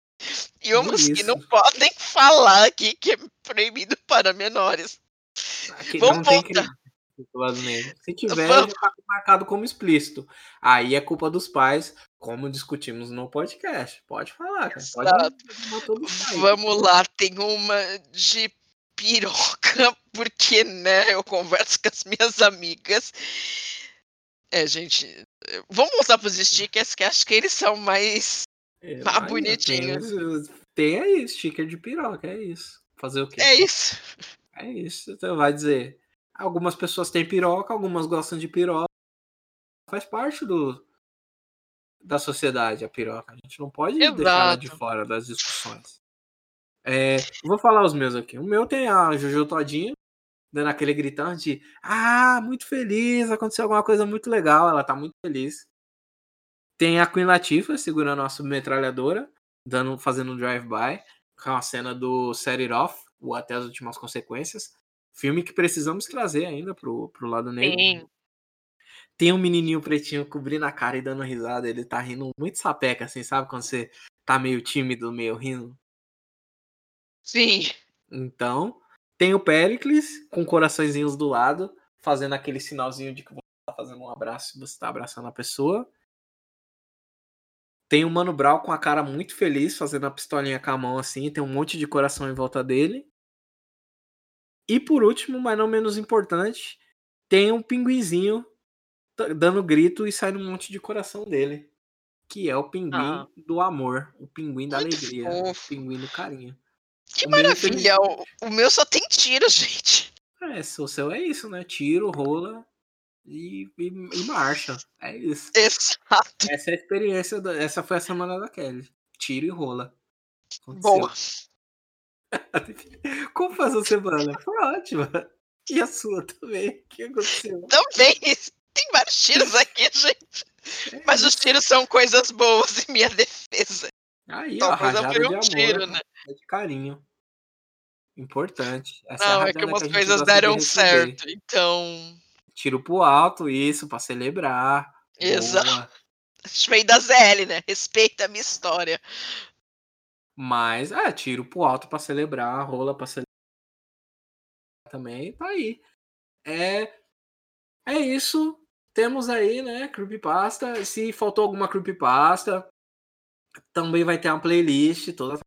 E umas que não podem falar aqui, que é proibido para menores. Aqui Vamos voltar. Se tiver, Vamos... já tá marcado como explícito. Aí é culpa dos pais, como discutimos no podcast. Pode falar, cara. Pode Vamos lá, tem uma de piroca, porque, né, eu converso com as minhas amigas. É, gente, Vamos mostrar pros stickers, que acho que eles são mais, é, mais bonitinhos. Tem, tem aí, sticker de piroca, é isso. Fazer o quê? É isso. É isso. Então vai dizer. Algumas pessoas têm piroca, algumas gostam de piroca. Faz parte do da sociedade a piroca. A gente não pode Exato. deixar ela de fora das discussões. É, vou falar os meus aqui. O meu tem a Jojo Todinha, dando aquele gritão de ah, muito feliz, aconteceu alguma coisa muito legal, ela tá muito feliz. Tem a Queen Latifah segurando a submetralhadora, dando, fazendo um drive-by, com a cena do Set It Off, ou até as últimas consequências. Filme que precisamos trazer ainda pro, pro lado negro. Sim. Tem um menininho pretinho cobrindo a cara e dando risada, ele tá rindo muito sapeca, assim, sabe? Quando você tá meio tímido, meio rindo. Sim. Então, tem o Pericles com coraçõezinhos do lado, fazendo aquele sinalzinho de que você está fazendo um abraço e você está abraçando a pessoa. Tem o Mano Brown com a cara muito feliz, fazendo a pistolinha com a mão assim, tem um monte de coração em volta dele. E por último, mas não menos importante, tem um pinguinzinho dando grito e saindo um monte de coração dele. Que é o pinguim ah. do amor, o pinguim da alegria, fofo. o pinguim do carinho. Que O meu, maravilha! O, meu só tem tiro, gente. É, o seu é isso, né? Tiro, rola e, e, e marcha. É isso. Exato. Essa é a experiência. da- essa foi a semana da Kelly. Tiro e rola. Aconteceu. Boa. Como foi a sua semana? Foi ótima. E a sua também? O que aconteceu? Também tem vários tiros aqui, gente. Mas os tiros são coisas boas em minha defesa. Aí, Então, ó, de um tiro, né? É de carinho. Importante. Essa Não, a é que umas gente coisas de deram receber. certo. Então. Tiro pro alto, isso, pra celebrar. Exato. Veio da ZL, né? Respeita a minha história. Mas, é, tiro pro alto pra celebrar, rola pra celebrar também, tá aí. É, é isso. Temos aí, né, creepypasta. Se faltou alguma creepypasta, também vai ter uma playlist toda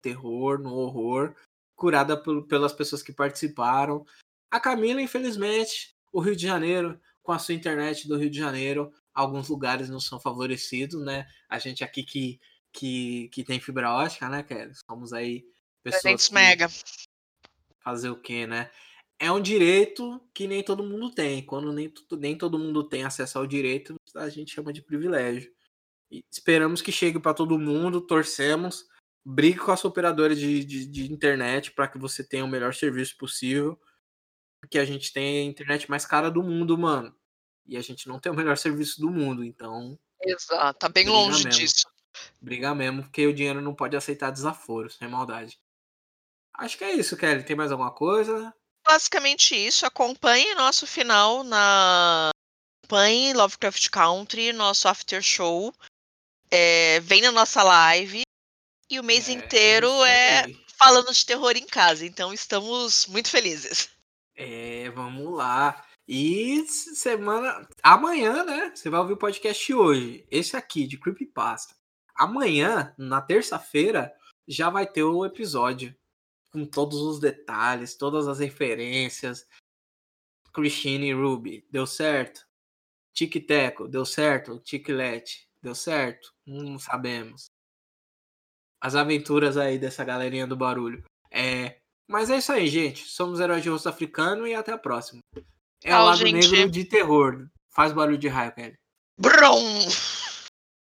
terror, no horror, curada pel- pelas pessoas que participaram. A Camila, infelizmente, o Rio de Janeiro, com a sua internet do Rio de Janeiro, alguns lugares não são favorecidos, né? A gente aqui que, que, que tem fibra ótica, né, Kelly? Somos aí pessoas 300 que mega. fazer o quê, né? É um direito que nem todo mundo tem. Quando nem, nem todo mundo tem acesso ao direito, a gente chama de privilégio. E esperamos que chegue para todo mundo, torcemos, brigue com a sua operadora de, de, de internet para que você tenha o melhor serviço possível. Porque a gente tem a internet mais cara do mundo, mano. E a gente não tem o melhor serviço do mundo, então Exato. Tá bem longe mesmo. disso. briga mesmo, porque o dinheiro não pode aceitar desaforo, sem maldade. Acho que é isso, Kelly. Tem mais alguma coisa? Basicamente isso. Acompanhe nosso final na. Acompanhe Lovecraft Country, nosso after show. É, vem na nossa live. E o mês É, inteiro é aí. falando de terror em casa. Então estamos muito felizes. É, vamos lá. E semana. Amanhã, né? Você vai ouvir o podcast hoje. Esse aqui, de Creepypasta. Amanhã, na terça-feira, já vai ter o episódio. Com todos os detalhes, todas as referências. Christine e Ruby, deu certo? Tic Teco, deu certo? Ticlete, deu certo? Não sabemos. As aventuras aí dessa galerinha do barulho. É, mas é isso aí, gente. Somos heróis de rosto africano e até a próxima. É o lado gente. negro de terror. Faz barulho de raio, Kelly. Brum!